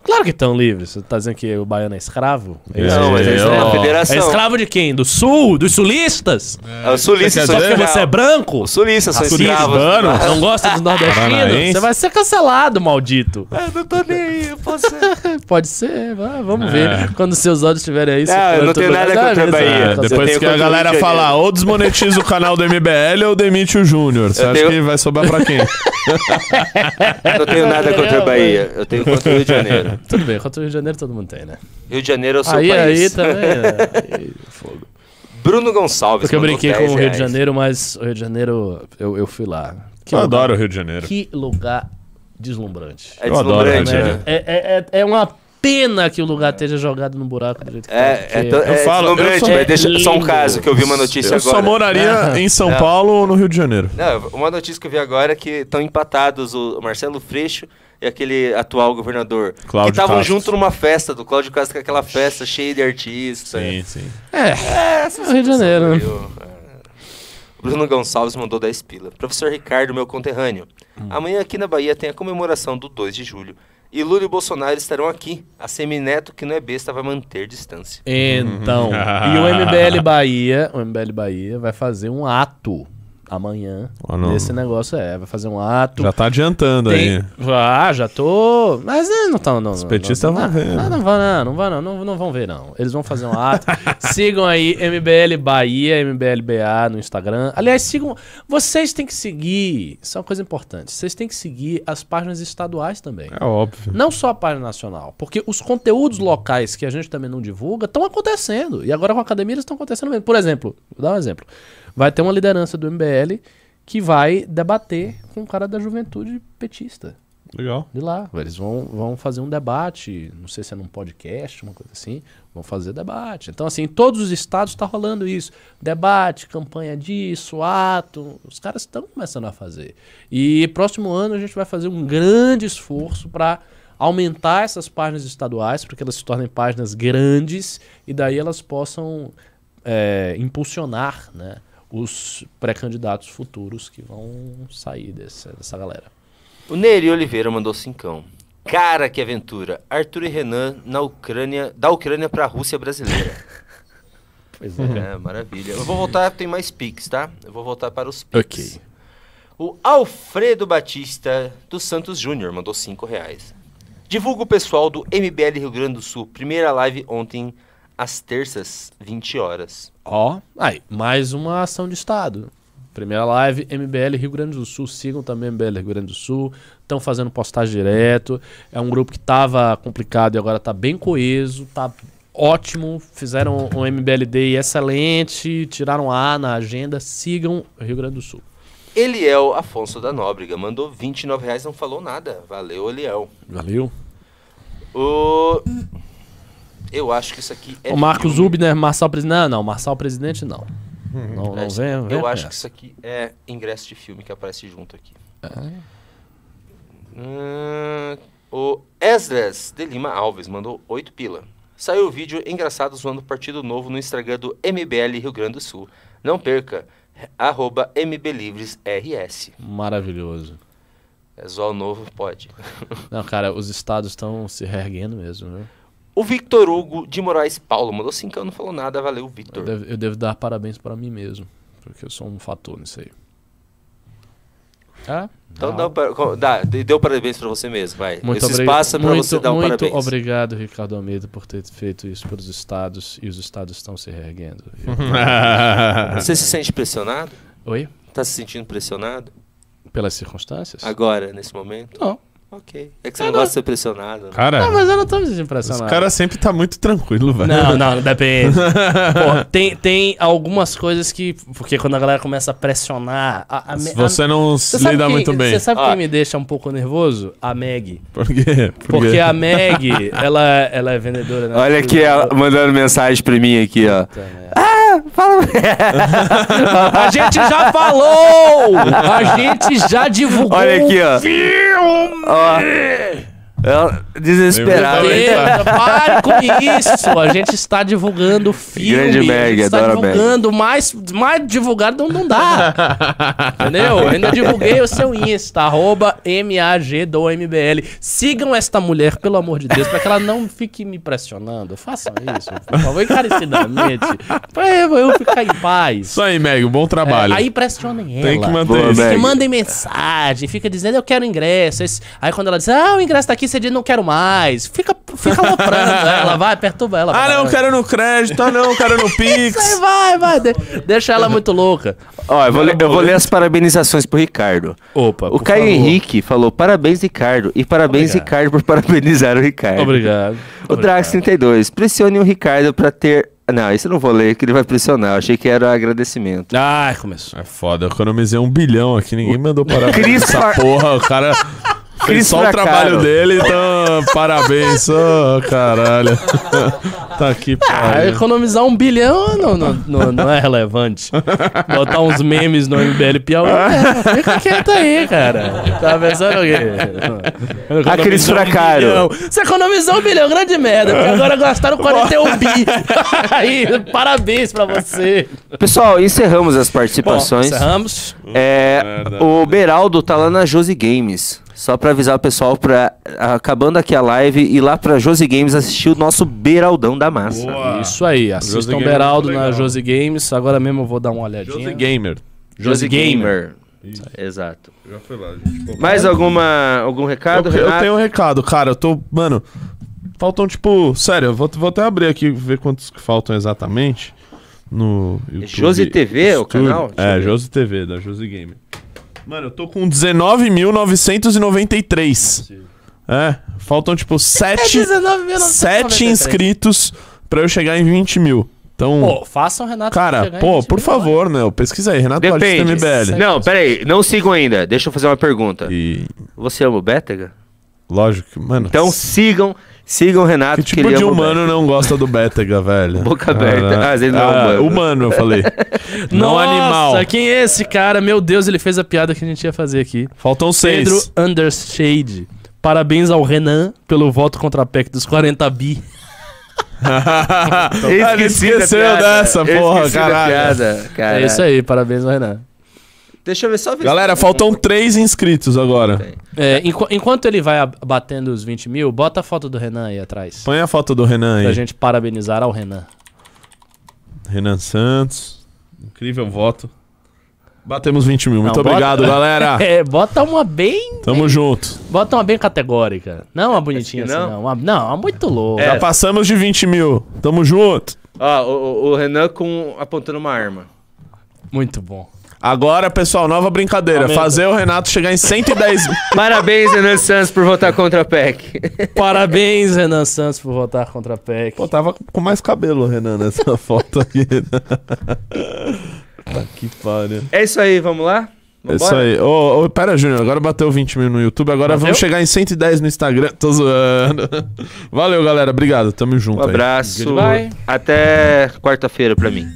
Claro que estão livres. Você tá dizendo que o baiano é escravo? É É? Não, mas eles eu- têm a É federação. escravos de quem? Do sul? Dos sulistas? É, os sulistas são dizer, Porque você é branco? Os sulistas são escravos. mano. Não gosta dos nordestinos? Você vai ser cancelado, maldito. Eu não tô nem aí, eu posso ser. Pode ser, vamos É. ver. Quando seus olhos estiverem aí... você Não, eu não tenho nada contra a. Bahia. É, depois que a galera falar ou desmonetiza o canal do MBL ou demite o Júnior. Você acha tenho- que vai sobrar pra quem? Eu não tenho nada contra a Bahia. Eu tenho contra o Rio de Janeiro. Tudo bem, contra o Rio de Janeiro todo mundo tem, né? Rio de Janeiro é o seu Aí, país. aí também, né? Aí, fogo. Bruno Gonçalves. Porque eu brinquei com 10 o Rio de. Janeiro, mas o Rio de Janeiro, eu, eu fui lá. Que Eu lugar- adoro o Rio de Janeiro. Que lugar deslumbrante. É Eu adoro deslumbrante, de né? É, é, é, é uma pena que o lugar esteja jogado no buraco do jeito que É, tá, é, é falo, eu deslumbrante, sou- mas deixa só um caso que eu vi uma notícia Eu agora. só moraria em São Não. Paulo ou no Rio de Janeiro. Não, uma notícia que eu vi agora é que estão empatados o Marcelo Freixo e aquele atual governador. Cláudio que estavam junto numa festa do Cláudio Castro, com aquela festa cheia de artistas. sim. É, é o Rio de Janeiro, né? É. Bruno Gonçalves mandou 10 pila. Professor Ricardo, meu conterrâneo. Hum. Amanhã aqui na Bahia tem a comemoração do 2 de julho. E Lula e Bolsonaro estarão aqui. A Semineto, que não é besta, vai manter distância. Então, e o MBL Bahia, o MBL Bahia vai fazer um ato amanhã Ah, não. desse negócio, é, vai fazer um ato. Já tá adiantando Tem- aí. Ah, já tô. Mas eles não estão. Não, Os petistas não, vão ver, Não, né? não vão, não, não vão, não, não, não vão ver, não. Eles vão fazer um ato. sigam aí MBL Bahia, MBL BA no Instagram. Aliás, sigam. Vocês têm que seguir. Isso é uma coisa importante. Vocês têm que seguir as páginas estaduais também. É óbvio. Não só a página nacional, porque os conteúdos locais que a gente também não divulga estão acontecendo. E agora com a academia eles estão acontecendo mesmo. Por exemplo, vou dar um exemplo. Vai ter uma liderança do MBL que vai debater com o cara da juventude petista Legal. de lá. Eles vão, vão fazer um debate, não sei se é num podcast, uma coisa assim. Vão fazer debate. Então, assim, em todos os estados está rolando isso. Debate, campanha disso, ato. Os caras estão começando a fazer. E próximo ano a gente vai fazer um grande esforço para aumentar essas páginas estaduais, para que elas se tornem páginas grandes e daí elas possam é, impulsionar né, os pré-candidatos futuros que vão sair desse, dessa galera. O Neri Oliveira mandou cincão. Cara, que aventura. Arthur e Renan na Ucrânia, da Ucrânia pra Rússia brasileira. Pois É, maravilha. Eu vou voltar, tem mais pics, tá? Eu vou voltar para os pics. Ok. O Alfredo Batista dos Santos Júnior mandou 5 reais. Divulga o pessoal do MBL Rio Grande do Sul. Primeira live ontem, às terças, 20 horas. Ó, aí, mais uma ação de Estado. Primeira live, MBL Rio Grande do Sul. Sigam também MBL Rio Grande do Sul. Estão fazendo postagem direto. É um grupo que estava complicado e agora está bem coeso. Tá ótimo. Fizeram um MBL Day excelente. Tiraram A na agenda. Sigam Rio Grande do Sul. Eliel Afonso da Nóbrega mandou 29 reais, não falou nada. Valeu, Eliel. Valeu. O... Eu acho que isso aqui é o Marcos filme. Zubner, Marçal Presidente. Não, não, Marçal Presidente não. Não, não É, vem, vem Eu acho que isso aqui é ingresso de filme que aparece junto aqui. É. Hum, o Esdras de Lima Alves mandou 8 pila. Saiu o vídeo engraçado zoando o Partido Novo no Instagram do MBL Rio Grande do Sul. Não perca, arroba MBLivresRS. Maravilhoso. É zoar o novo, pode. Não, cara, os estados estão se reerguendo mesmo, né? O Victor Hugo de Moraes Paulo mandou 5 não falou nada, valeu, Eu Victor. devo, eu devo dar parabéns pra mim mesmo, porque eu sou um fator nisso aí. Ah, Então dá, para- dá, de- deu parabéns pra você mesmo, vai. Muito, Esse espaço é pra muito, você dar um muito parabéns. obrigado, Ricardo Almeida, por ter feito isso pelos estados e os estados estão se reerguendo. Você se sente pressionado? Oi? Tá se sentindo pressionado? Pelas circunstâncias? Agora, nesse momento? Não. Ok. É que você não gosta de ser pressionado. né? Cara, Não, mas eu não tô me sentindo os impressionado. caras sempre tá muito tranquilo, velho. Não, não, depende. Pô, tem, tem algumas coisas que. Porque quando a galera começa a pressionar. A, a, Você não Você se sabe lida quem- muito bem. Você sabe Ah. quem me deixa um pouco nervoso? A Meg. Por quê? Por Porque quê? a Meg, ela, ela é vendedora, né? Olha aqui, ela mandando mensagem pra mim aqui, ó. Puta. Ah, fala. A gente já falou! A gente já divulgou. Olha aqui, ó. Filme! Ó. Ela desesperada. Tem Deus, Pare com isso! A gente está divulgando filme. Grande a gente Meg, está adoro a Meg. divulgando mais, mais divulgado não, não dá. Entendeu? Eu ainda divulguei o seu Insta, arroba MAG do MBL. Sigam esta mulher, pelo amor de Deus, para que ela não fique me pressionando. Façam isso, por favor, encarecidamente. Pra eu ficar em paz. Isso aí, Meg, bom É, trabalho. aí pressionem ela. Tem que manter Boa, isso. Que mandem mensagem, fica dizendo eu quero ingresso. Aí quando ela diz, ah, o ingresso tá aqui, você diz não quero mais. Fica, fica aloprando ela, vai, perturba ela. Ah, vai, não, vai. quero no crédito. Ah, não, quero no Isso aí, Pix. vai, vai. de- deixa ela muito louca. Ó, eu vou, ler, eu vou ler as parabenizações pro Ricardo. Opa, O Caio Henrique falou: parabéns, Ricardo. E parabéns, Obrigado. Ricardo, por parabenizar o Ricardo. Obrigado. O Drax 32. Pressione o Ricardo pra ter. Não, isso eu não vou ler, que ele vai pressionar. Eu achei que era agradecimento. Ai, começou. É foda, eu economizei um bilhão aqui, ninguém mandou parabéns. Cris Essa Far- porra, o cara Cris só o trabalho dele, então parabéns, ô caralho. tá aqui, Ah, economizar um bilhão não, não, não, não é relevante. Botar uns memes no MBL Piauí. É, fica quieto aí, cara. Tá pensando o quê? Ah, Cris um Fracaro. bilhão. Você economizou um bilhão, grande merda. Porque agora gastaram 41 bi. aí, parabéns pra você. Pessoal, encerramos as Bom, participações. encerramos. É, o Beraldo tá lá na Josi Games. Só pra avisar o pessoal pra, acabando aqui a live, ir lá pra Josi Games assistir o nosso Beraldão da Massa. Boa. Isso aí, assistam é Beraldo na. Josi Games. Agora mesmo eu vou dar uma olhadinha. Josi Gamer. Josi Gamer. Exato. Já foi lá, gente. Mais alguma, algum recado, Eu, eu tenho um recado, cara. Eu tô. Mano, faltam tipo. Sério, eu vou, vou até abrir aqui ver quantos que faltam exatamente. No YouTube. Josi TV, o Studio. canal? Deixa É. Josi TV, da Josi Gamer. Mano, eu tô com 19.993. É, faltam tipo 7, 19.993. 7 inscritos pra eu chegar em 20 mil. Então, Pô, façam o Renato cara, pô, 20 por favor, né? Pesquisa aí, Renato Batista Depende. MBL. Não, peraí, não sigam ainda. Deixa eu fazer uma pergunta. E, Você ama o Bétega? lógico, que, mano. Então sigam, sigam o Renato, Que tipo ele de humano Bétega. não gosta do Bétega, velho? Boca aberta. Ah, ele não é humano. humano, eu falei. não Nossa, animal. quem é esse cara? Meu Deus, ele fez a piada que a gente ia fazer aqui. Faltam Pedro seis. Undershade. Parabéns ao Renan pelo voto contra a PEC dos 40 bi. Ah, Ele esqueceu da piada. dessa, Eu porra, esqueci da caralho. piada, cara. É isso aí, parabéns ao Renan. Deixa eu ver só ver Galera, se- faltam três inscritos agora. É, enqu- enquanto ele vai batendo os 20 mil, bota a foto do Renan aí atrás. Põe a foto do Renan Pra aí. gente parabenizar ao Renan. Renan Santos. Incrível voto. Batemos 20 mil. Muito Não, bota- obrigado, galera. É, bota uma bem. Tamo junto. Bota uma bem categórica. Não uma bonitinha assim, não. não. Uma, não, uma muito louca. É. Já passamos de 20 mil. Tamo junto. Ó, o, o- o Renan com, apontando uma arma. Muito bom. Agora, pessoal, nova brincadeira. Aumenta. Fazer o Renato chegar em 110 mil. Parabéns, Renan Santos, por votar contra a PEC. Parabéns, Renan Santos, por votar contra a PEC. Pô, tava com mais cabelo, o Renan, nessa foto aqui. tá que pariu. É isso aí, vamos lá? É isso aí. Ô, ô, pera, Júnior, agora bateu 20 mil no YouTube, agora Bateu? vamos chegar em 110 no Instagram. Tô zoando. Valeu, galera. Obrigado. Tamo junto Um abraço. Até quarta-feira pra mim.